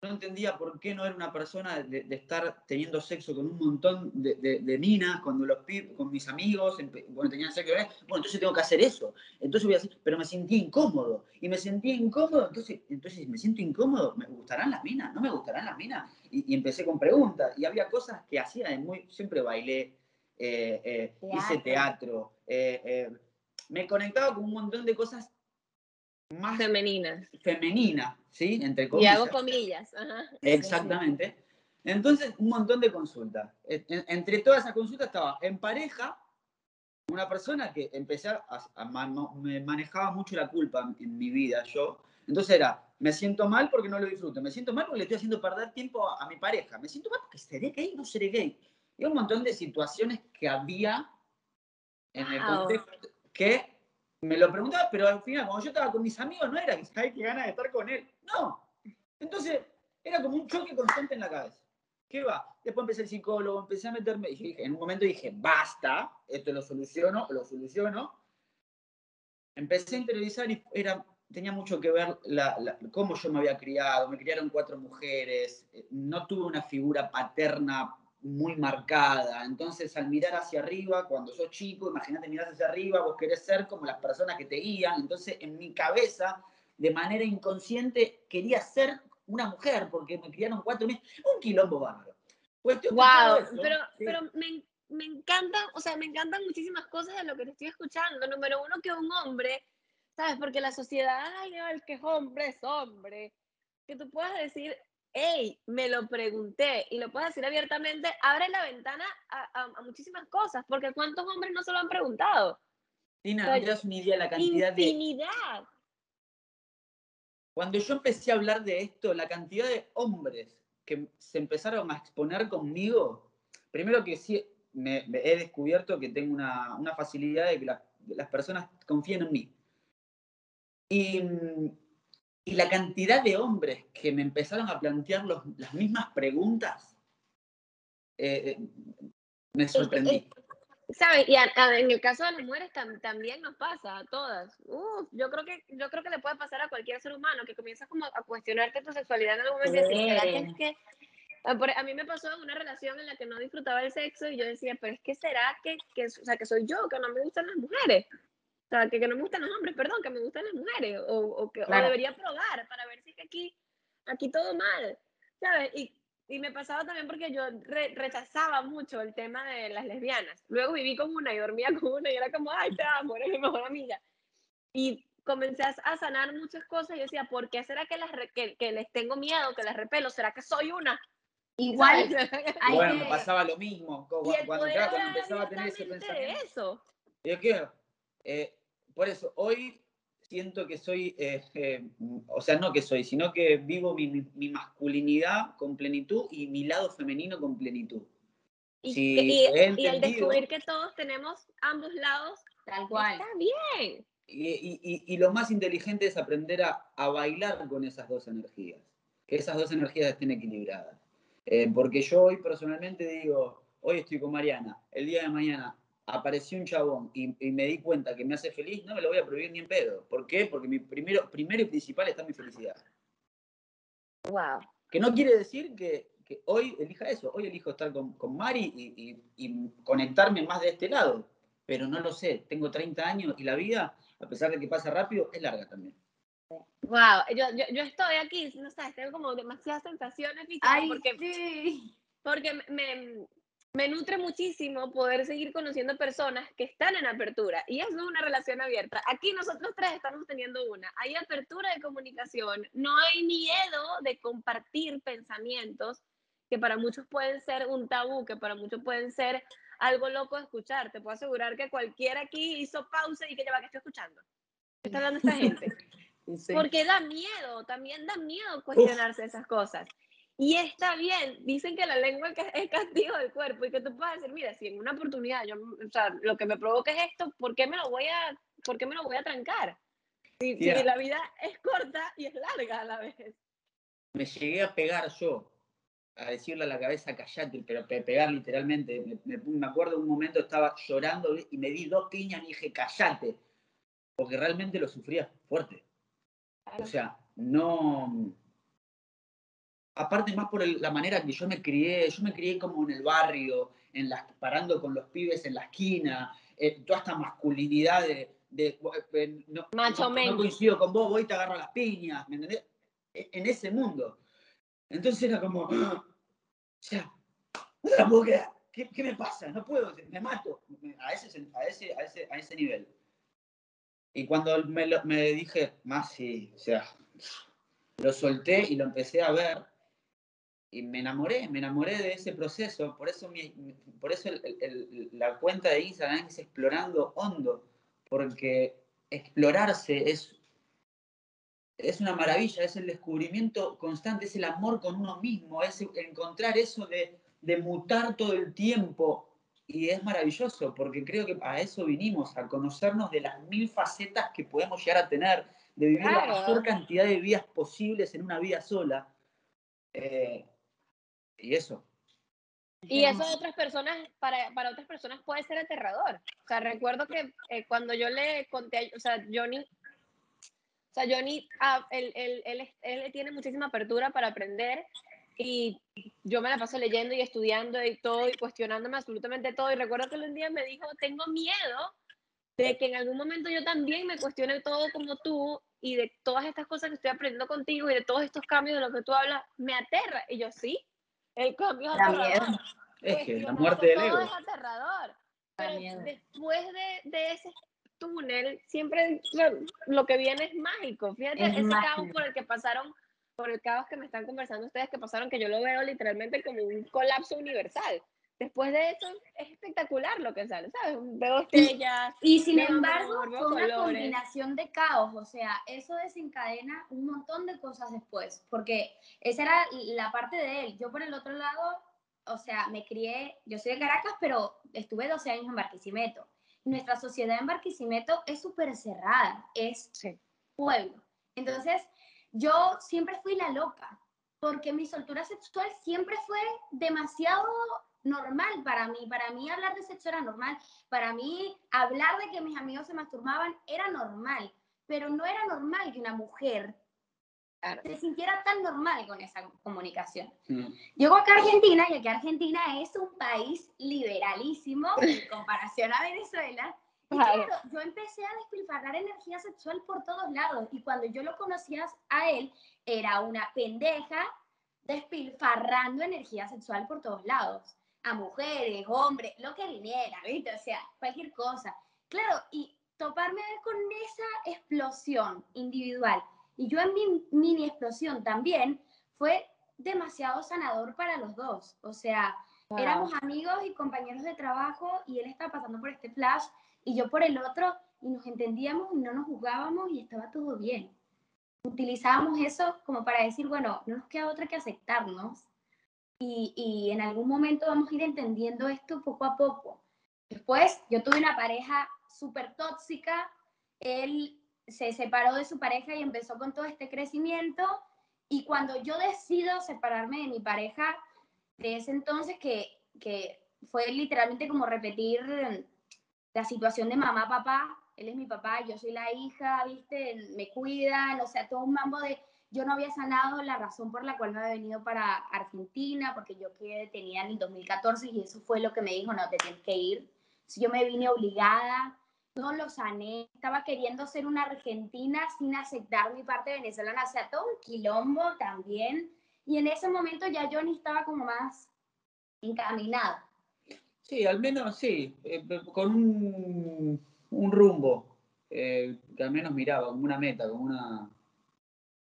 no entendía por qué no era una persona de, estar teniendo sexo con un montón de, de, minas, cuando los con mis amigos, cuando tenían sexo, bueno, entonces tengo que hacer eso. Entonces voy a hacer, pero me sentí incómodo. Y me sentí incómodo, entonces, entonces me siento incómodo. ¿Me gustarán las minas? ¿No me gustarán las minas? Y, empecé con preguntas. Y había cosas que hacía, muy, siempre bailé, eh, eh, hice teatro, eh, me conectaba con un montón de cosas más femeninas. Femenina, ¿sí? Entre comillas. Y hago comillas. Exactamente. Entonces, un montón de consultas. Entre todas esas consultas estaba en pareja, una persona que empecé a, me manejaba mucho la culpa en, mi vida, yo. Entonces era, me siento mal porque no lo disfruto, me siento mal porque le estoy haciendo perder tiempo a, mi pareja, me siento mal porque seré gay no seré gay. Y un montón de situaciones que había en el contexto que me lo preguntaba, pero al final, cuando yo estaba con mis amigos, no era que que ganas de estar con él. No. Entonces, era como un choque constante en la cabeza. ¿Qué va? Después empecé el psicólogo, empecé a meterme. Y dije, en un momento dije, basta, esto lo soluciono, lo soluciono. Empecé a interiorizar y era, tenía mucho que ver la, cómo yo me había criado. Me criaron cuatro mujeres, eh, no tuve una figura paterna muy marcada. Entonces, al mirar hacia arriba, cuando sos chico, imagínate mirar hacia arriba, vos querés ser como las personas que te guían. Entonces, en mi cabeza, de manera inconsciente, quería ser una mujer, porque me criaron cuatro meses. Un quilombo bárbaro. wow, pero, pero me, me encantan, o sea, me encantan muchísimas cosas de lo que te estoy escuchando. Número uno, que un hombre, ¿sabes? Porque la sociedad, ay, el que es hombre es hombre. Que tú puedas decir, hey, me lo pregunté y lo puedes decir abiertamente, abre la ventana a, muchísimas cosas, porque ¿cuántos hombres no se lo han preguntado? Tina, no te das una idea la cantidad infinidad. de... Cuando yo empecé a hablar de esto, la cantidad de hombres que se empezaron a exponer conmigo, primero que sí, me, he descubierto que tengo una, facilidad de que las personas confíen en mí. Y y la cantidad de hombres que me empezaron a plantear las mismas preguntas, eh, eh, me sorprendí. ¿Sabes? Y en el caso de las mujeres también nos pasa a todas. yo creo que yo creo que le puede pasar a cualquier ser humano que comienzas como a cuestionarte tu sexualidad en algún momento y decir, que a mí me pasó en una relación en la que no disfrutaba el sexo y yo decía, pero es que será que, que, o sea, que soy yo, que no me gustan las mujeres que, que, no me gustan los hombres, perdón, que me gustan las mujeres, o, o que debería probar para ver si es que aquí, aquí todo mal, ¿sabes? Y, y me pasaba también porque yo rechazaba mucho el tema de las lesbianas. Luego viví con una y dormía con una y era como, ay, te amo, eres mi mejor amiga. Y comencé a sanar muchas cosas y decía, ¿por qué será que, las que, que, les tengo miedo, que las repelo? ¿Será que soy una? Igual. bueno, me pasaba lo mismo. Cuando, cuando, empezaba a tener ese pensamiento. Eso. Yo quiero, eh, por eso, hoy siento que soy, eh, eh, o sea, no que soy, sino que vivo mi, masculinidad con plenitud y mi lado femenino con plenitud. Y, y, al descubrir que todos tenemos ambos lados, tal cual. Está bien. Y, lo más inteligente es aprender a, bailar con esas dos energías, que esas dos energías estén equilibradas. Eh, porque yo hoy personalmente digo, hoy estoy con Mariana, el día de mañana apareció un chabón y, me di cuenta que me hace feliz, no me lo voy a prohibir ni en pedo. ¿Por qué? Porque mi primero, primero y principal está mi felicidad. Wow. Que no quiere decir que, hoy elija eso, hoy elijo estar con, Mari y, conectarme más de este lado, pero no lo sé, tengo 30 años y la vida, a pesar de que pasa rápido, es larga también. Wow, yo, yo, estoy aquí, no sé, tengo como demasiadas sensaciones Ay, porque, sí. porque me, me nutre muchísimo poder seguir conociendo personas que están en apertura y eso es una relación abierta. Aquí nosotros tres estamos teniendo una. Hay apertura de comunicación, no hay miedo de compartir pensamientos que para muchos pueden ser un tabú, que para muchos pueden ser algo loco de escuchar. Te puedo asegurar que cualquiera aquí hizo pausa y que lleva que estoy escuchando. ¿Qué está hablando esta gente? Porque da miedo, también da miedo cuestionarse esas cosas. Y está bien, dicen que la lengua es castigo del cuerpo y que tú puedes decir, mira, si en una oportunidad yo, o sea, lo que me provoca es esto, ¿por qué me lo voy a, por qué me lo voy a trancar? Si, la vida es corta y es larga a la vez. Me llegué a pegar yo, a decirle a la cabeza, callate, pero pegar literalmente. Me, me, acuerdo un momento estaba llorando y me di dos piñas y dije, callate, porque realmente lo sufría fuerte. O sea, no aparte más por la manera que yo me crié, yo me crié como en el barrio, en las, parando con los pibes en la esquina, eh, toda esta masculinidad de, eh, no, Macho no, coincido con vos, voy y te agarro las piñas, ¿me entendés? E, en ese mundo. Entonces era como, ¡ah! ya, no puedo ¿Qué, ¿Qué, me pasa? No puedo, me mato a ese, a ese, a ese, a ese nivel. Y cuando me, me dije, más sí, o sea, lo solté y lo empecé a ver, y me enamoré, me enamoré de ese proceso. Por eso, por eso la cuenta de Instagram es explorando hondo, porque explorarse es, es una maravilla, es el descubrimiento constante, es el amor con uno mismo, es encontrar eso de, de mutar todo el tiempo. Y es maravilloso, porque creo que a eso vinimos, a conocernos de las mil facetas que podemos llegar a tener, de vivir la mayor cantidad de vidas posibles en una vida sola. Eh, y eso. Y eso a otras personas, para, para otras personas puede ser aterrador. O sea, recuerdo que eh, cuando yo le conté, o sea, Johnny, o sea, Johnny, ah, él, él, él, él, tiene muchísima apertura para aprender y yo me la paso leyendo y estudiando y todo y cuestionándome absolutamente todo. Y recuerdo que un día me dijo, tengo miedo de que en algún momento yo también me cuestione todo como tú y de todas estas cosas que estoy aprendiendo contigo y de todos estos cambios de los que tú hablas, me aterra. Y yo sí, el cambio es aterrador. Es que la muerte del ego. es aterrador. Pero después de, de, ese túnel, siempre lo, que viene es mágico. Fíjate, ese caos por el que pasaron, por el caos que me están conversando ustedes que pasaron, que yo lo veo literalmente como un colapso universal. Después de eso es espectacular lo que sale, ¿sabes? Veo estrellas. Y, sin embargo, fue una combinación de caos, o sea, eso desencadena un montón de cosas después, porque esa era la parte de él. Yo por el otro lado, o sea, me crié, yo soy de Caracas, pero estuve 12 años en Barquisimeto. Nuestra sociedad en Barquisimeto es súper cerrada, es pueblo. Entonces, yo siempre fui la loca, porque mi soltura sexual siempre fue demasiado normal para mí. Para mí hablar de sexo era normal. Para mí hablar de que mis amigos se masturbaban era normal. Pero no era normal que una mujer se sintiera tan normal con esa comunicación. Mm. Llego acá a Argentina y aquí Argentina es un país liberalísimo en comparación a Venezuela. Y claro, yo empecé a despilfarrar energía sexual por todos lados. Y cuando yo lo conocía a él, era una pendeja despilfarrando energía sexual por todos lados a mujeres, hombres, lo que viniera, ¿viste? O sea, cualquier cosa. Claro, y toparme con esa explosión individual y yo en mi mini explosión también fue demasiado sanador para los dos. O sea, éramos amigos y compañeros de trabajo y él estaba pasando por este flash y yo por el otro y nos entendíamos y no nos juzgábamos y estaba todo bien. Utilizábamos eso como para decir, bueno, no nos queda otra que aceptarnos y, en algún momento vamos a ir entendiendo esto poco a poco. Después, yo tuve una pareja súper tóxica, él se separó de su pareja y empezó con todo este crecimiento. Y cuando yo decido separarme de mi pareja, de ese entonces que, que fue literalmente como repetir la situación de mamá, papá, él es mi papá, yo soy la hija, viste, me cuidan, o sea, todo un mambo de, yo no había sanado la razón por la cual me había venido para Argentina, porque yo quedé detenida en el 2014 y eso fue lo que me dijo, no, te tienes que ir. Si yo me vine obligada, no lo sané, estaba queriendo ser una argentina sin aceptar mi parte venezolana, o sea, todo un quilombo también. Y en ese momento ya yo ni estaba como más encaminada. Sí, al menos sí, eh, con un, un rumbo eh, que al menos miraba, como una meta, como una...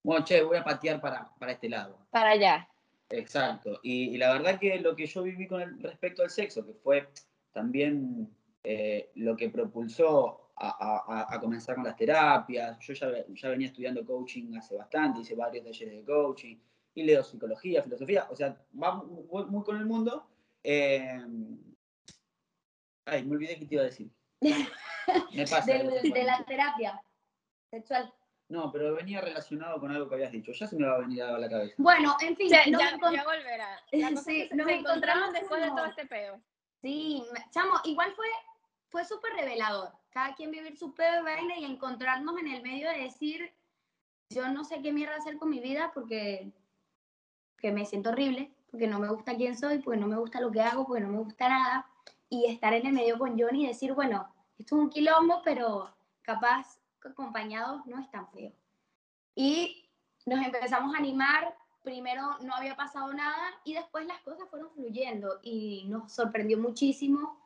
Bueno, che, voy a patear para, para este lado. Para allá. Exacto. Y, la verdad que lo que yo viví con el, respecto al sexo, que fue también eh, lo que propulsó a, a, comenzar con las terapias. Yo ya, ya, venía estudiando coaching hace bastante, hice varios talleres de coaching y leo psicología, filosofía, o sea, va muy, con el mundo. Eh, ay, me olvidé qué te iba a decir. Me pasa. de, la terapia sexual. No, pero venía relacionado con algo que habías dicho. Ya se me va a venir a la cabeza. Bueno, en fin. Ya, ya, volverá. sí, nos encontramos después de todo este peo. Sí, chamo, igual fue, fue súper revelador. Cada quien vivir su peo de baile y encontrarnos en el medio de decir, yo no sé qué mierda hacer con mi vida porque que me siento horrible, porque no me gusta quién soy, porque no me gusta lo que hago, porque no me gusta nada. Y estar en el medio con Johnny y decir, bueno, esto es un quilombo, pero capaz acompañados no es tan feo. Y nos empezamos a animar, primero no había pasado nada y después las cosas fueron fluyendo y nos sorprendió muchísimo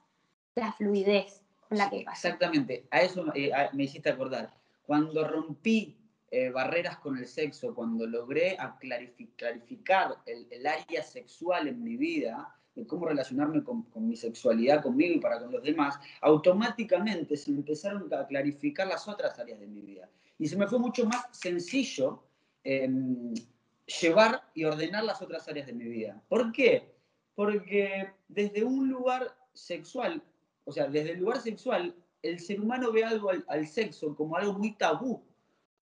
la fluidez con la que pasó. Exactamente, a eso eh, me hiciste acordar. Cuando rompí eh, barreras con el sexo, cuando logré clarificar el, el, área sexual en mi vida, de cómo relacionarme con, mi sexualidad conmigo y para con los demás, automáticamente se empezaron a clarificar las otras áreas de mi vida. Y se me fue mucho más sencillo em, llevar y ordenar las otras áreas de mi vida. ¿Por qué? Porque desde un lugar sexual, o sea, desde el lugar sexual, el ser humano ve algo al, al sexo como algo muy tabú,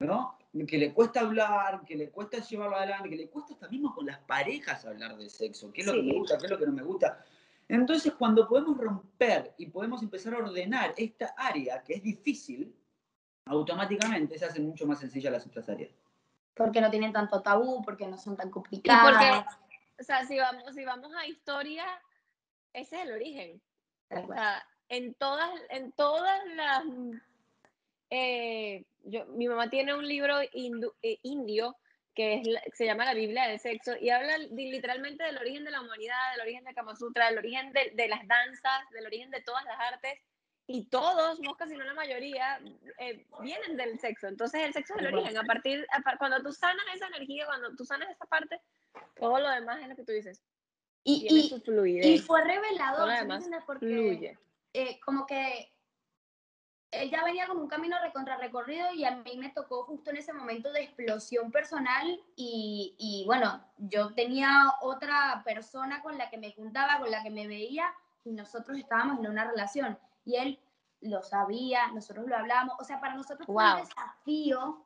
¿no? Que le cuesta hablar, que le cuesta llevarlo adelante, que le cuesta hasta mismo con las parejas hablar de sexo, qué es lo que me gusta, qué es lo que no me gusta. Entonces, cuando podemos romper y podemos empezar a ordenar esta área que es difícil, automáticamente se hacen mucho más sencillas las otras áreas. Porque no tienen tanto tabú, porque no son tan complicadas. Y porque, o sea, si vamos, si vamos a historia, ese es el origen. O sea, en todas, en todas las eh, yo, mi mamá tiene un libro eh, indio que es, se llama la Biblia del sexo y habla literalmente del origen de la humanidad, del origen de Kama Sutra, del origen de, de, las danzas, del origen de todas las artes y todos, no casi no la mayoría, eh, vienen del sexo. Entonces el sexo es el origen. A partir, cuando tú sanas esa energía, cuando tú sanas esa parte, todo lo demás es lo que tú dices. Y, y, y fue revelador, porque fluye. como que él ya venía con un camino recontra recorrido y a mí me tocó justo en ese momento de explosión personal y, y, bueno, yo tenía otra persona con la que me juntaba, con la que me veía y nosotros estábamos en una relación y él lo sabía, nosotros lo hablábamos, o sea, para nosotros fue un desafío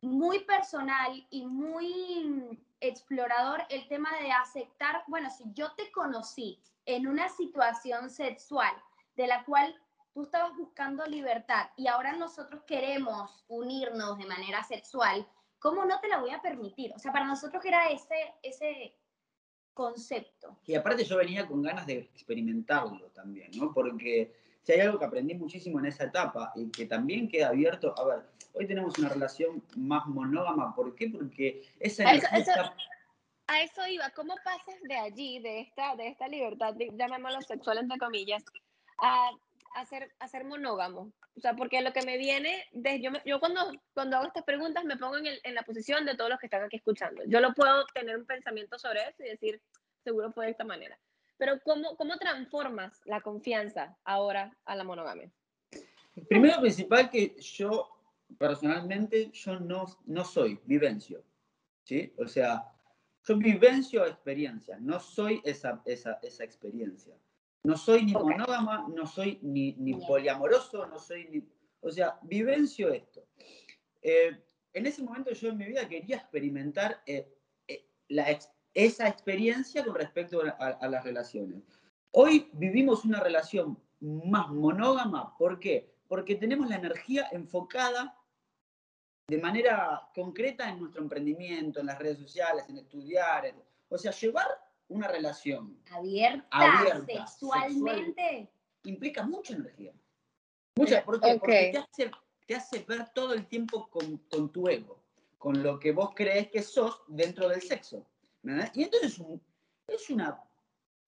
muy personal y muy explorador el tema de aceptar, bueno, si yo te conocí en una situación sexual de la cual tú estabas buscando libertad y ahora nosotros queremos unirnos de manera sexual, ¿cómo no te la voy a permitir? O sea, para nosotros era ese, ese concepto. Y aparte yo venía con ganas de experimentarlo también, ¿no? Porque si hay algo que aprendí muchísimo en esa etapa y que también queda abierto, a ver, hoy tenemos una relación más monógama, ¿por qué? Porque esa energía A eso iba, ¿cómo pasas de allí, de esta, de esta libertad, llamémoslo sexual entre comillas, a a ser monógamo? O sea, porque lo que me viene, de, yo, yo cuando, cuando hago estas preguntas me pongo en, el, en, la posición de todos los que están aquí escuchando. Yo lo puedo tener un pensamiento sobre eso y decir, seguro fue de esta manera. Pero ¿cómo, cómo transformas la confianza ahora a la monogamia? Primero principal que yo, personalmente, yo no, no soy vivencio. ¿sí? O sea, yo vivencio experiencia, no soy esa, esa, esa experiencia. No soy ni monógama, no soy ni, ni poliamoroso, no soy ni... O sea, vivencio esto. Eh, en ese momento yo en mi vida quería experimentar eh, eh, esa experiencia con respecto a, las relaciones. Hoy vivimos una relación más monógama. ¿Por qué? Porque tenemos la energía enfocada de manera concreta en nuestro emprendimiento, en las redes sociales, en estudiar. o sea, llevar una relación abierta, sexualmente implica mucha energía. Mucha, ¿por qué? Porque te hace, te hace, ver todo el tiempo con, con, tu ego, con lo que vos crees que sos dentro del sexo. Y entonces es una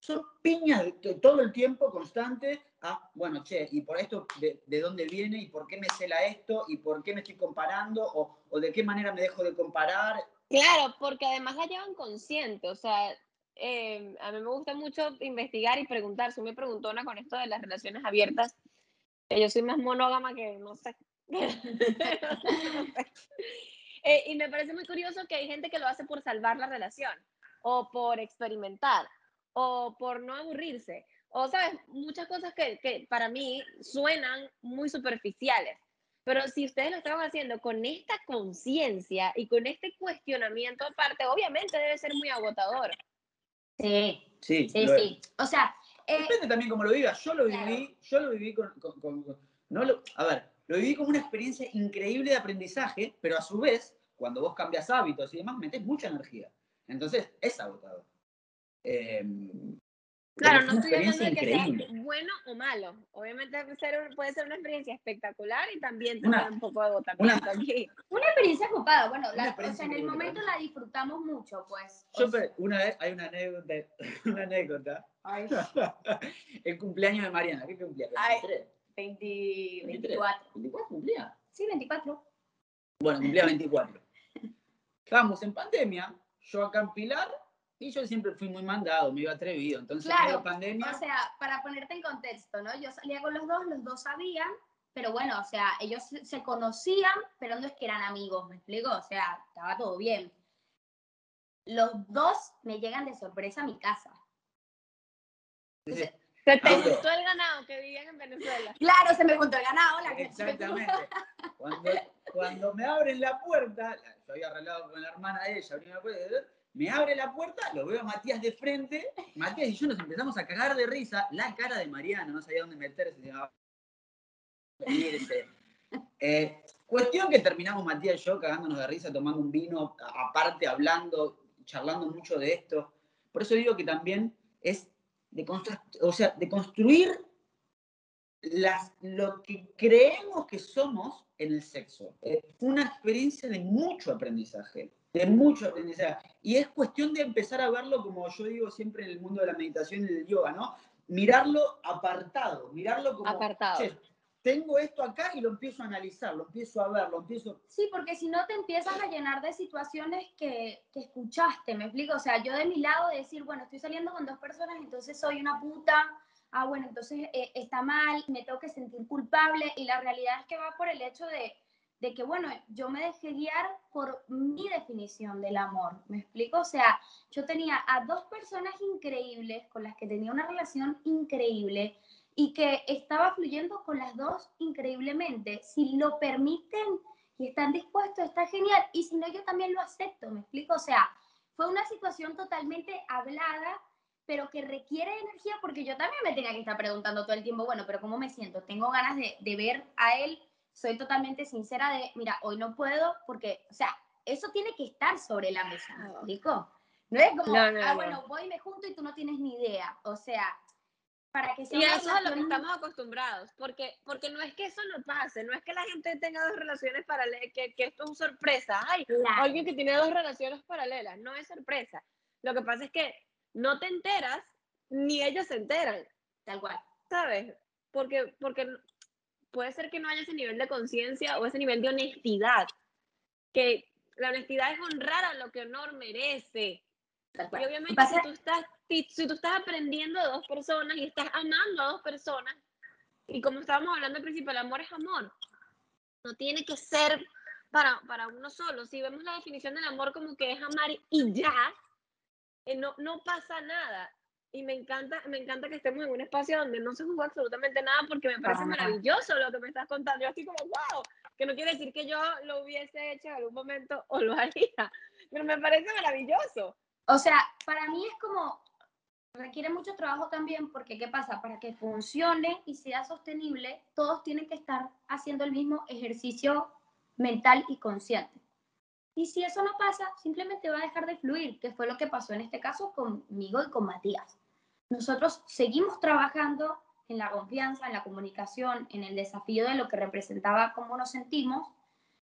son piñas de, todo el tiempo constante a, bueno, che, y por esto, de, de, dónde viene? ¿Y por qué me cela esto? ¿Y por qué me estoy comparando? ¿O, o de qué manera me dejo de comparar? Claro, porque además la llevan consciente, o sea, eh, a mí me gusta mucho investigar y preguntar. Soy muy preguntona con esto de las relaciones abiertas. Yo soy más monógama que no sé. Eh, y me parece muy curioso que hay gente que lo hace por salvar la relación o por experimentar o por no aburrirse. O, ¿sabes? Muchas cosas que, que para mí suenan muy superficiales. Pero si ustedes lo estaban haciendo con esta conciencia y con este cuestionamiento aparte, obviamente debe ser muy agotador. Sí, sí, sí. sí. O sea... Eh, Depende también cómo lo vivas. Yo lo viví, yo lo viví con... no lo, a ver, lo viví como una experiencia increíble de aprendizaje, pero a su vez, cuando vos cambias hábitos y demás, metes mucha energía. Entonces, es agotador. Eh, Claro, no estoy hablando de que sea bueno o malo. Obviamente puede ser una experiencia espectacular y también tener un poco de agotamiento una, aquí. Una experiencia ocupada, bueno, la, o sea, en el momento la disfrutamos mucho, pues. Yo, una vez, hay una anécdota, una anécdota. Ay. el cumpleaños de Mariana, ¿qué cumplía? 23. 20, 24. ¿24 cumplía? Sí, 24. Bueno, cumplía 24. Estábamos en pandemia, yo acá en Pilar y yo siempre fui muy mandado, me iba atrevido. Entonces, claro, la pandemia. O sea, para ponerte en contexto, ¿no? Yo salía con los dos, los dos sabían, pero bueno, o sea, ellos se conocían, pero no es que eran amigos, ¿me explico? O sea, estaba todo bien. Los dos me llegan de sorpresa a mi casa. se te gustó el ganado que vivían en Venezuela. Claro, se me juntó el ganado. La Exactamente. cuando, cuando me abren la puerta, yo había arreglado con la hermana de ella, abrí la puerta, me abre la puerta, lo veo a Matías de frente, Matías y yo nos empezamos a cagar de risa, la cara de Mariana, no sabía dónde meterse, eh, cuestión que terminamos Matías y yo cagándonos de risa, tomando un vino, aparte hablando, charlando mucho de esto. Por eso digo que también es de, o sea, de construir las, lo que creemos que somos en el sexo. Es una experiencia de mucho aprendizaje de mucho aprendizaje. Y es cuestión de empezar a verlo, como yo digo siempre en el mundo de la meditación y del yoga, ¿no? Mirarlo apartado, mirarlo como... Apartado. tengo esto acá y lo empiezo a analizar, lo empiezo a ver, lo empiezo... Sí, porque si no te empiezas a llenar de situaciones que, que escuchaste, ¿me explico? O sea, yo de mi lado de decir, bueno, estoy saliendo con dos personas, entonces soy una puta, ah, bueno, entonces eh, está mal, me tengo que sentir culpable, y la realidad es que va por el hecho de de que, bueno, yo me dejé guiar por mi definición del amor, ¿me explico? O sea, yo tenía a dos personas increíbles con las que tenía una relación increíble y que estaba fluyendo con las dos increíblemente. Si lo permiten y están dispuestos, está genial. Y si no, yo también lo acepto, ¿me explico? O sea, fue una situación totalmente hablada, pero que requiere energía porque yo también me tenía que estar preguntando todo el tiempo, bueno, pero ¿cómo me siento? Tengo ganas de, de ver a él soy totalmente sincera de, mira, hoy no puedo porque, o sea, eso tiene que estar sobre la mesa, ¿me explico? No es como, ah, bueno, voy y me junto y tú no tienes ni idea. O sea, para que sea Y eso es a lo que estamos acostumbrados, porque, porque no es que eso no pase, no es que la gente tenga dos relaciones paralelas, que, que esto es sorpresa. Ay, alguien que tiene dos relaciones paralelas, no es sorpresa. Lo que pasa es que no te enteras, ni ellos se enteran. Tal cual. ¿Sabes? Porque, porque puede ser que no haya ese nivel de conciencia o ese nivel de honestidad. Que la honestidad es honrar a lo que honor merece. Y obviamente si tú, estás, si, tú estás aprendiendo de dos personas y estás amando a dos personas, y como estábamos hablando al principio, el amor es amor. No tiene que ser para, para uno solo. Si vemos la definición del amor como que es amar y ya, eh, no, no pasa nada. Y me encanta, me encanta que estemos en un espacio donde no se juzga absolutamente nada porque me parece maravilloso lo que me estás contando. Yo estoy como, wow, que no quiere decir que yo lo hubiese hecho en algún momento o lo haría, pero me parece maravilloso. O sea, para mí es como, requiere mucho trabajo también porque, ¿qué pasa? Para que funcione y sea sostenible, todos tienen que estar haciendo el mismo ejercicio mental y consciente. Y si eso no pasa, simplemente va a dejar de fluir, que fue lo que pasó en este caso conmigo y con Matías. Nosotros seguimos trabajando en la confianza, en la comunicación, en el desafío de lo que representaba cómo nos sentimos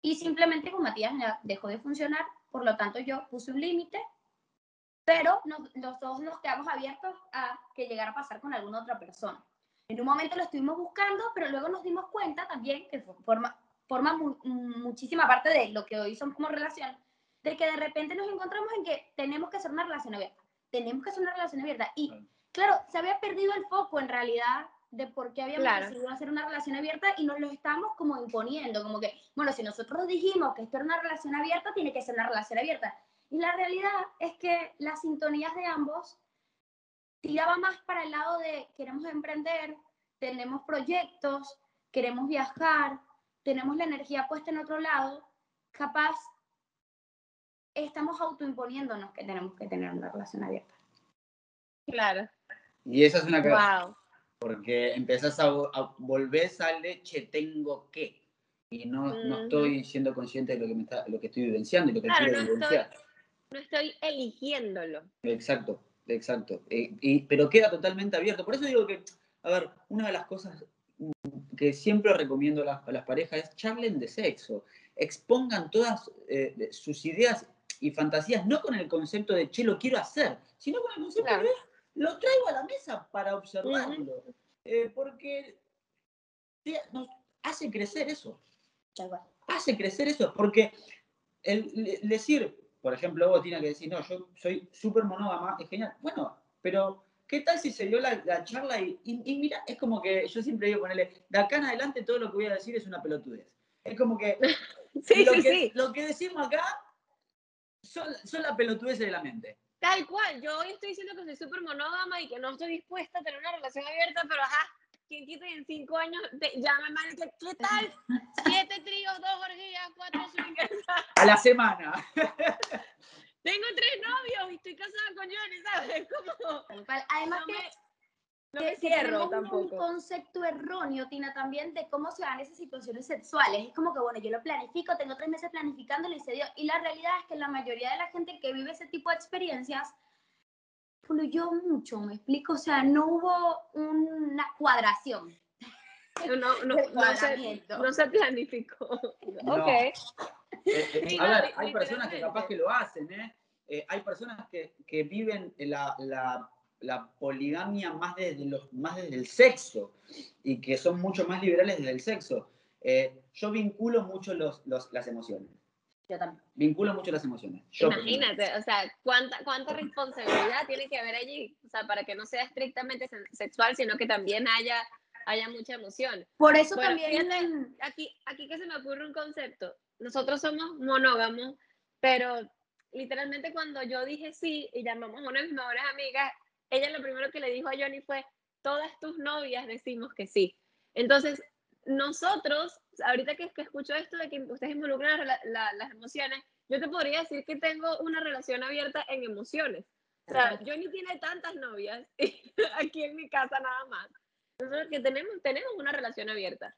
y simplemente con Matías dejó de funcionar, por lo tanto yo puse un límite, pero los dos nos quedamos abiertos a que llegara a pasar con alguna otra persona. En un momento lo estuvimos buscando, pero luego nos dimos cuenta también que forma, forma muchísima parte de lo que hoy son como relación, de que de repente nos encontramos en que tenemos que hacer una relación abierta, tenemos que hacer una relación abierta. Y claro, se había perdido el foco en realidad de por qué habíamos decidido hacer una relación abierta y nos lo estamos como imponiendo, como que, bueno, si nosotros dijimos que esto era una relación abierta, tiene que ser una relación abierta. Y la realidad es que las sintonías de ambos tiraban más para el lado de queremos emprender, tenemos proyectos, queremos viajar, tenemos la energía puesta en otro lado, capaz estamos autoimponiéndonos que tenemos que tener una relación abierta. Claro. Y esa es una cosa. Wow. Porque empezás a, volver a leche, tengo que. Y no, no estoy siendo consciente de lo que, me está, lo que estoy vivenciando y lo que quiero no vivenciar. Estoy, no estoy eligiéndolo. Exacto, exacto. Y, pero queda totalmente abierto. Por eso digo que, a ver, una de las cosas que siempre recomiendo a las, parejas es charlen de sexo, expongan todas eh, sus ideas y fantasías, no con el concepto de, che, lo quiero hacer, sino con el concepto de, lo traigo a la mesa para observarlo, eh, porque nos hace crecer eso. Hace crecer eso, porque el, decir, por ejemplo, vos tienes que decir, no, yo soy súper monógama, es genial. Bueno, pero ¿Qué tal si se dio la, charla y, mira, es como que yo siempre digo ponerle, de acá en adelante todo lo que voy a decir es una pelotudez. Es como que, sí, lo, sí, que sí. lo que decimos acá son, son las pelotudeces de la mente. Tal cual, yo hoy estoy diciendo que soy súper monógama y que no estoy dispuesta a tener una relación abierta, pero ajá, quien quita en cinco años llama mal, ¿qué tal? Siete tríos, dos orgías, cuatro swingers. A la semana. Tengo tres novios y estoy casada con Johnny, ¿sabes? Como, Además que, no me cierro tampoco. un concepto erróneo, Tina, también de cómo se dan esas situaciones sexuales. Es como que, bueno, yo lo planifico, tengo tres meses planificándolo y se dio. Y la realidad es que la mayoría de la gente que vive ese tipo de experiencias fluyó mucho, ¿me explico? O sea, no hubo una cuadración. No, no, no, no, se, no se planificó. Ok. Eh, eh, a ver, hay personas que capaz que lo hacen, ¿eh? eh hay personas que, que viven la, la, la, poligamia más desde, los, más desde el sexo y que son mucho más liberales desde el sexo. Eh, yo vinculo mucho los, los, las emociones. Yo también. Vinculo mucho las emociones. Imagínate, o sea, ¿cuánta, cuánta responsabilidad tiene que haber allí, o sea, para que no sea estrictamente sexual, sino que también haya haya mucha emoción. Por eso también. aquí, aquí que se me ocurre un concepto nosotros somos monógamos, pero literalmente cuando yo dije sí y llamamos a una de mis mejores amigas, ella lo primero que le dijo a Johnny fue, todas tus novias decimos que sí. Entonces, nosotros, ahorita que, que escucho esto de que ustedes involucran las emociones, yo te podría decir que tengo una relación abierta en emociones. O sea, Johnny tiene tantas novias aquí en mi casa nada más. Nosotros que tenemos, tenemos una relación abierta.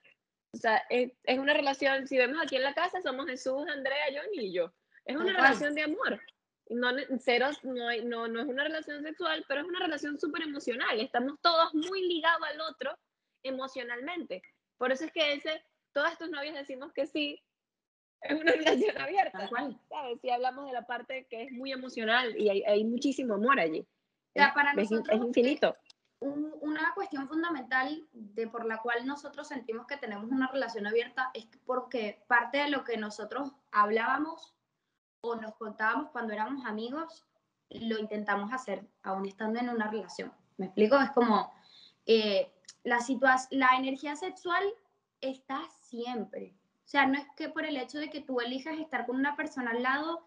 O sea, es, es, una relación, si vemos aquí en la casa, somos Jesús, Andrea, Johnny y yo. Es una relación de amor. No, cero, no, no, no es una relación sexual, pero es una relación súper emocional. Estamos todos muy ligados al otro emocionalmente. Por eso es que ese, todas tus novias decimos que sí, es una relación abierta. ¿sabes? Si hablamos de la parte que es muy emocional y hay, hay muchísimo amor allí. Ya, para es, es infinito una cuestión fundamental de por la cual nosotros sentimos que tenemos una relación abierta es porque parte de lo que nosotros hablábamos o nos contábamos cuando éramos amigos, lo intentamos hacer aún estando en una relación. ¿Me explico? Es como eh, la, la energía sexual está siempre. O sea, no es que por el hecho de que tú elijas estar con una persona al lado,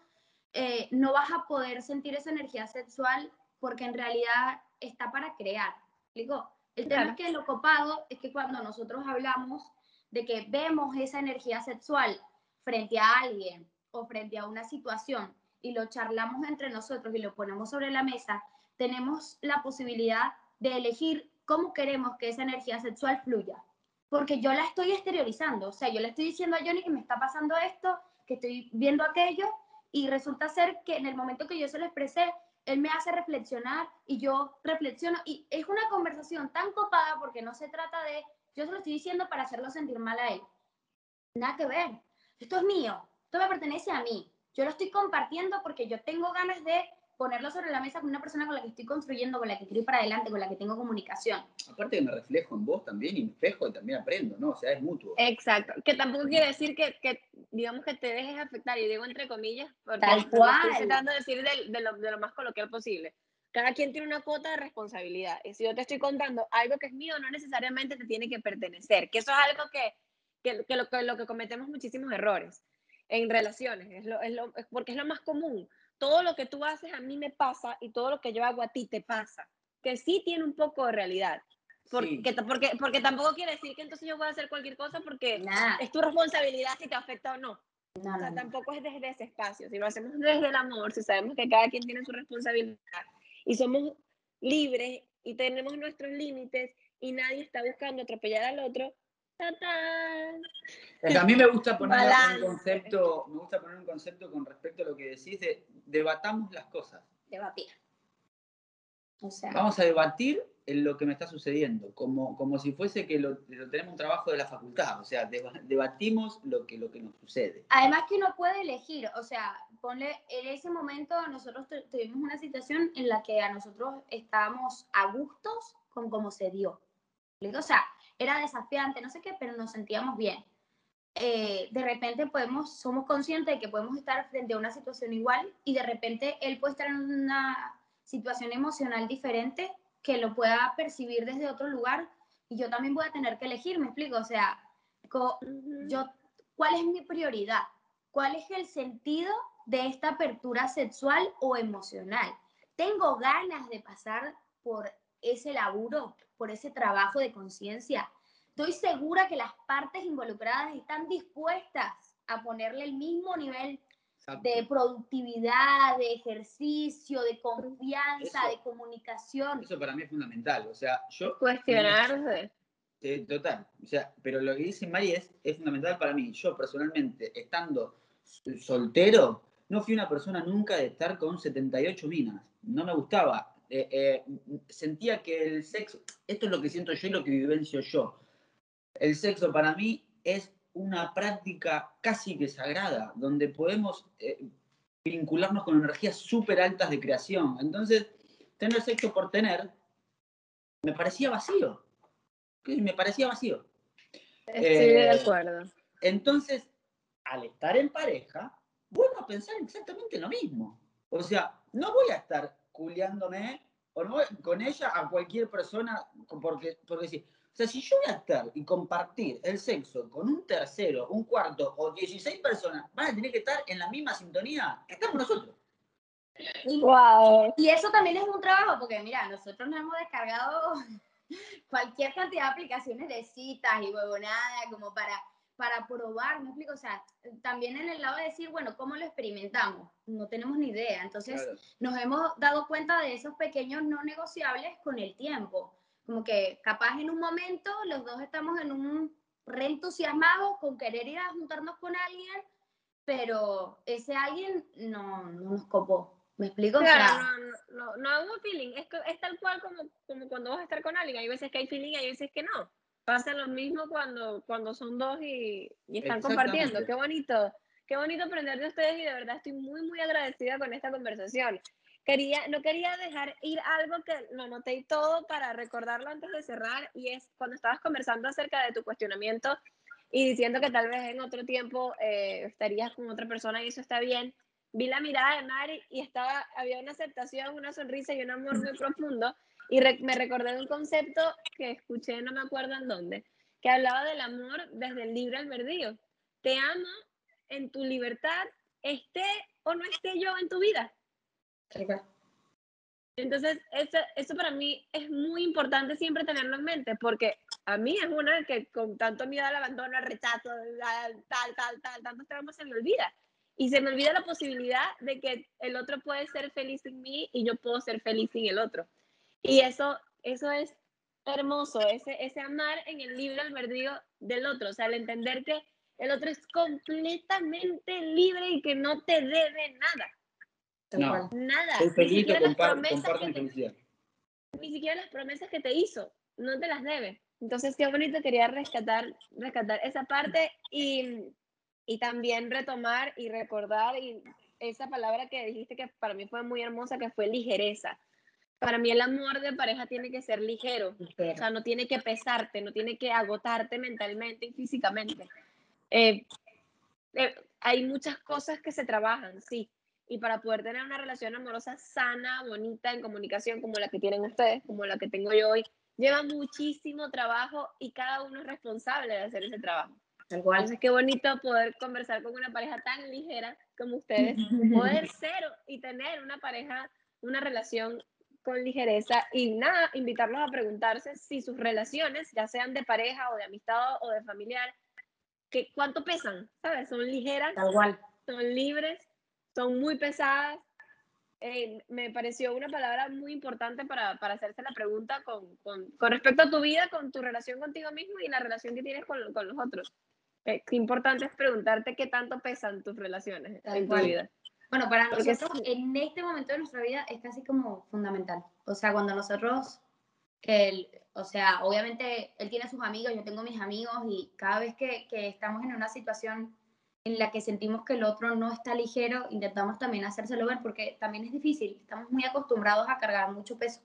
eh, no vas a poder sentir esa energía sexual porque en realidad está para crear. Digo, el tema es que lo copado es que cuando nosotros hablamos de que vemos esa energía sexual frente a alguien o frente a una situación y lo charlamos entre nosotros y lo ponemos sobre la mesa, tenemos la posibilidad de elegir cómo queremos que esa energía sexual fluya. Porque yo la estoy exteriorizando, o sea, yo le estoy diciendo a Johnny que me está pasando esto, que estoy viendo aquello, y resulta ser que en el momento que yo se lo expresé, él me hace reflexionar y yo reflexiono, y es una conversación tan copada porque no se trata de, yo se lo estoy diciendo para hacerlo sentir mal a él. Nada que ver, esto es mío, esto me pertenece a mí, yo lo estoy compartiendo porque yo tengo ganas de ponerlo sobre la mesa con una persona con la que estoy construyendo, con la que quiero ir para adelante, con la que tengo comunicación. Aparte que me reflejo en vos también y me espejo y también aprendo, ¿no? O sea, es mutuo. Exacto. Que tampoco quiere decir que, que digamos, que te dejes afectar, y digo entre comillas, porque Tal cual. estoy tratando de decir de, de, lo, de lo más coloquial posible. Cada quien tiene una cuota de responsabilidad. Y si yo te estoy contando algo que es mío, no necesariamente te tiene que pertenecer. Que eso es algo que, que, que lo, que, lo que cometemos muchísimos errores en relaciones. Es lo, es lo, porque es lo más común todo lo que tú haces a mí me pasa y todo lo que yo hago a ti te pasa. Que sí tiene un poco de realidad. Porque, sí. porque, porque tampoco quiere decir que entonces yo voy a hacer cualquier cosa porque Nada. es tu responsabilidad si te afecta o no. O sea, tampoco es desde ese espacio. Si lo hacemos desde el amor, si sabemos que cada quien tiene su responsabilidad y somos libres y tenemos nuestros límites y nadie está buscando atropellar al otro. A mí me gusta poner un concepto, me gusta poner un concepto con respecto a lo que decís de debatamos las cosas. Debatir. O sea, Vamos a debatir en lo que me está sucediendo, como, como si fuese que lo, lo tenemos un trabajo de la facultad, o sea, deba, debatimos lo que, lo que nos sucede. además que uno puede elegir, o sea, ponle, en ese momento nosotros tu- tuvimos una situación en la que a nosotros estábamos a gustos con cómo se dio. O sea, era desafiante, no sé qué, pero nos sentíamos bien. Eh, de repente podemos, somos conscientes de que podemos estar frente a una situación igual y de repente él puede estar en una situación emocional diferente que lo pueda percibir desde otro lugar y yo también voy a tener que elegir, me explico, o sea, co- yo, ¿cuál es mi prioridad? ¿Cuál es el sentido de esta apertura sexual o emocional? ¿Tengo ganas de pasar por ese laburo, por ese trabajo de conciencia? Estoy segura que las partes involucradas están dispuestas a ponerle el mismo nivel Exacto. de productividad, de ejercicio, de confianza, Eso- de comunicación. Eso para mí es fundamental, o sea, yo... Cuestionarse. Eh, total, o sea, pero lo que dice Mari es, es fundamental para mí. Yo personalmente, estando soltero, no fui una persona nunca de estar con 78 minas. No me gustaba. Eh, eh, sentía que el sexo, esto es lo que siento yo y lo que vivencio yo. El sexo para mí es una práctica casi que sagrada, donde podemos eh, vincularnos con energías súper altas de creación. Entonces, tener sexo por tener me parecía vacío. Me parecía vacío. Estoy de acuerdo. Entonces, al estar en pareja, vuelvo a pensar exactamente lo mismo. O sea, no voy a estar culiándome o no con ella a cualquier persona porque, porque sí. O sea, si yo voy a estar y compartir el sexo con un tercero, un cuarto o 16 personas, van a tener que estar en la misma sintonía que estamos nosotros. Wow. Y eso también es un trabajo, porque mira, nosotros nos hemos descargado cualquier cantidad de aplicaciones de citas y huevonada como para, para probar, ¿me explico? O sea, también en el lado de decir, bueno, ¿cómo lo experimentamos? No tenemos ni idea. Entonces, Claro. nos hemos dado cuenta de esos pequeños no negociables con el tiempo. Como que capaz en un momento los dos estamos en un reentusiasmados con querer ir a juntarnos con alguien, pero ese alguien no, no nos copó. ¿Me explico? O sea, Claro, no, no, no, no hubo feeling. Es, que- es tal cual como, como cuando vas a estar con alguien. Hay veces que hay feeling y hay veces que no. Pasa lo mismo cuando, cuando son dos y, y están compartiendo. Qué bonito. Qué bonito aprender de ustedes y de verdad estoy muy, muy agradecida con esta conversación. Quería, no quería dejar ir algo que lo noté y todo para recordarlo antes de cerrar y es cuando estabas conversando acerca de tu cuestionamiento y diciendo que tal vez en otro tiempo eh, estarías con otra persona y eso está bien. Vi la mirada de Mari y estaba, había una aceptación, una sonrisa y un amor muy profundo y re- me recordé de un concepto que escuché, no me acuerdo en dónde, que hablaba del amor desde el libre albedrío. Te amo en tu libertad, esté o no esté yo en tu vida. Entonces, eso, eso para mí es muy importante siempre tenerlo en mente, porque a mí es una que con tanto miedo al abandono, al rechazo, tal, tal, tal, tal, tantos traumas se me olvida. Y se me olvida la posibilidad de que el otro puede ser feliz sin mí y yo puedo ser feliz sin el otro. Y eso, eso es hermoso, ese, ese amar en el libre albedrío del otro, o sea, el entender que el otro es completamente libre y que no te debe nada. No. Nada. Soy ni siquiera, las promesas que te, ni siquiera las promesas que te hizo, no te las debe. Entonces, qué bonito, quería rescatar, rescatar esa parte y, y también retomar y recordar y esa palabra que dijiste que para mí fue muy hermosa, que fue ligereza. Para mí el amor de pareja tiene que ser ligero, o sea, no tiene que pesarte, no tiene que agotarte mentalmente y físicamente. Eh, eh, hay muchas cosas que se trabajan, sí, y para poder tener una relación amorosa sana, bonita, en comunicación como la que tienen ustedes, como la que tengo yo hoy, lleva muchísimo trabajo y cada uno es responsable de hacer ese trabajo. Tal cual. Entonces, qué bonito poder conversar con una pareja tan ligera como ustedes, poder ser y tener una pareja, una relación con ligereza y nada, invitarlos a preguntarse si sus relaciones, ya sean de pareja o de amistad o de familiar, que cuánto pesan, ¿sabes? Son ligeras, Tal cual. son libres son muy pesadas. Eh, me pareció una palabra muy importante para, para hacerse la pregunta con, con, con, respecto a tu vida, con tu relación contigo mismo y la relación que tienes con, con los otros. Eh, qué importante es preguntarte qué tanto pesan tus relaciones en tu vida. Bueno, para nosotros en este momento de nuestra vida es casi como fundamental. O sea, cuando nosotros, que él, o sea, obviamente él tiene sus amigos, yo tengo mis amigos y cada vez que, que estamos en una situación en la que sentimos que el otro no está ligero, intentamos también hacérselo ver porque también es difícil, estamos muy acostumbrados a cargar mucho peso.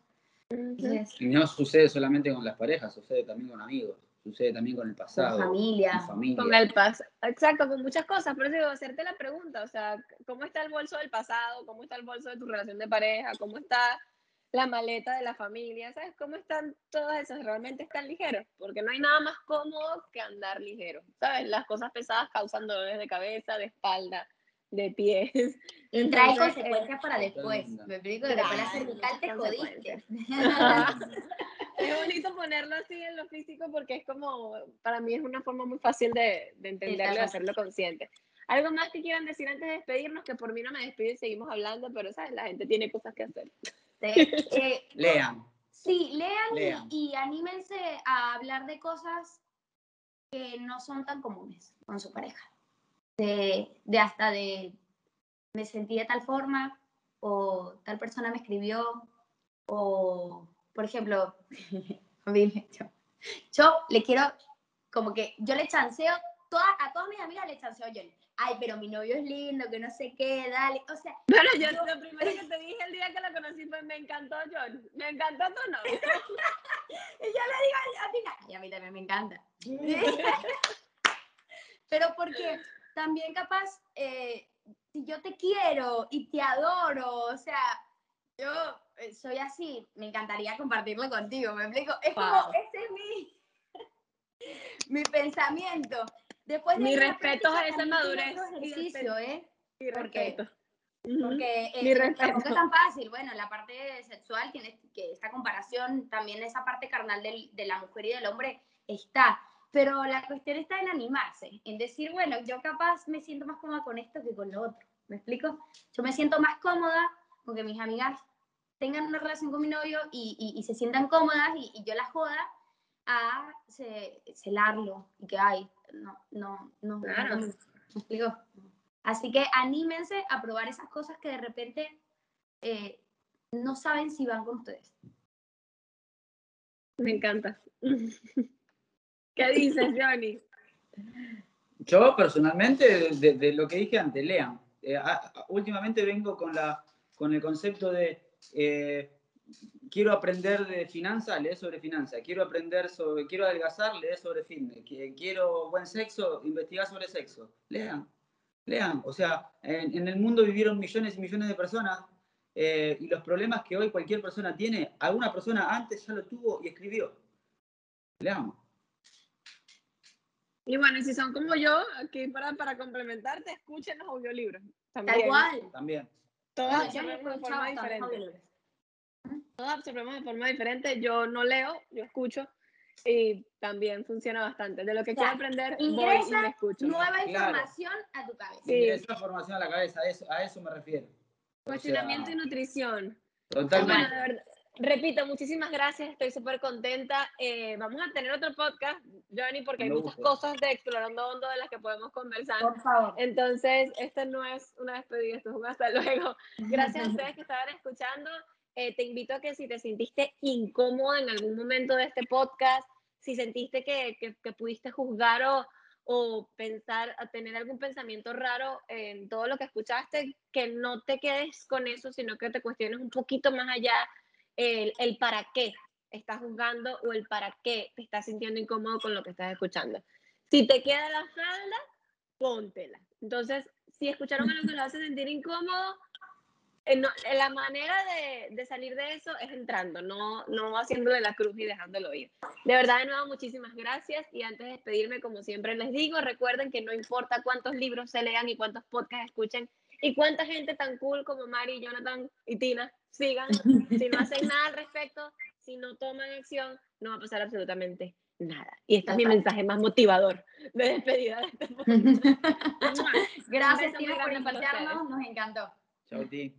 y no sucede solamente con las parejas, sucede también con amigos, sucede también con el pasado. Con familia. Con, familia. con el pasado. Exacto, con muchas cosas. Por eso digo, hacerte la pregunta, o sea, ¿cómo está el bolso del pasado? ¿Cómo está el bolso de tu relación de pareja? ¿Cómo está la maleta de la familia, ¿sabes? ¿Cómo están todos esos? ¿Realmente están ligeros? Porque no hay nada más cómodo que andar ligero, ¿sabes? Las cosas pesadas causan dolores de cabeza, de espalda, de pies. Y trae consecuencias para después. Me explico, después la cervical te jodiste. es bonito ponerlo así en lo físico porque es como, para mí es una forma muy fácil de, de entenderlo y hacerlo consciente. ¿Algo más que quieran decir antes de despedirnos? Que por mí no me despido y seguimos hablando, pero ¿sabes? La gente tiene cosas que hacer. Eh, lean. Sí, lean, Y, anímense a hablar de cosas que no son tan comunes con su pareja. De, hasta de me sentí de tal forma o tal persona me escribió o, por ejemplo, yo, yo le quiero, como que yo le chanceo, a todas mis amigas le chanceo yo ay, pero mi novio es lindo, que no sé qué, dale, o sea. Bueno, yo, lo primero que te dije el día que la conocí fue, me encantó John, me encantó tu novio. y yo le digo a Tina, y a mí también me encanta. pero porque también capaz, eh, si yo te quiero y te adoro, o sea, yo soy así, me encantaría compartirlo contigo, ¿me explico? Es como, ese es mi, mi pensamiento. Después Mi respeto a esa madurez. Ejercicio, ¿eh? Mi respeto. Porque eh, tampoco es tan fácil. Bueno, la parte sexual tiene que esta comparación, también esa parte carnal del, de la mujer y del hombre está. Pero la cuestión está en animarse, en decir, bueno, yo capaz me siento más cómoda con esto que con lo otro. ¿Me explico? Yo me siento más cómoda con que mis amigas tengan una relación con mi novio y, y, se sientan cómodas y, y, yo las joda a celarlo y que, ay, no, no, no. Claro. ¿Me explico? Así que anímense a probar esas cosas que de repente eh, no saben si van con ustedes. Me encanta. ¿Qué dices, Johnny? Yo personalmente, de, lo que dije antes, lean. Eh, últimamente vengo con, la, con el concepto de eh, quiero aprender de finanzas, lee sobre finanzas. Quiero aprender sobre, quiero adelgazar, lee sobre fitness. Quiero buen sexo, investigar sobre sexo. Lean, lean. O sea, en, el mundo vivieron millones y millones de personas eh, y los problemas que hoy cualquier persona tiene, alguna persona antes ya lo tuvo y escribió. Leamos. Y bueno, si son como yo, aquí para, para complementarte, escuchen los audiolibros. También. Tal cual. También. Todas de forma diferente. Todos absorbemos de forma diferente. Yo no leo, yo escucho y también funciona bastante. De lo que quiero aprender, voy y me escucho. Nueva información a tu cabeza. Sí. Ingresa información a la cabeza, a eso, a eso me refiero. Cuestionamiento y nutrición. Totalmente. Repito, muchísimas gracias, estoy súper contenta. Eh, vamos a tener otro podcast, Johnny, porque hay muchas cosas de Explorando Hondo de las que podemos conversar. Por favor. Entonces, esto no es una despedida, esto es un hasta luego. Gracias a ustedes que estaban escuchando. Eh, te invito a que si te sentiste incómoda en algún momento de este podcast, si sentiste que, que, pudiste juzgar o, o pensar, a tener algún pensamiento raro en todo lo que escuchaste, que no te quedes con eso, sino que te cuestiones un poquito más allá el, para qué estás juzgando o el para qué te estás sintiendo incómodo con lo que estás escuchando. Si te queda la falda, póntela. Entonces, si escucharon algo que los hace sentir incómodo, eh, eh, la manera de, de, salir de eso es entrando, no, no haciéndole la cruz y dejándolo ir. De verdad, de nuevo, muchísimas gracias. Y antes de despedirme, como siempre les digo, recuerden que no importa cuántos libros se lean y cuántos podcasts escuchen y cuánta gente tan cool como Mari, Jonathan y Tina sigan, si no hacen nada al respecto, si no toman acción, no va a pasar absolutamente nada. Y este es mi mensaje más motivador de despedida de este Gracias, Tina, por invitarnos. Nos encantó. Chao, Tina.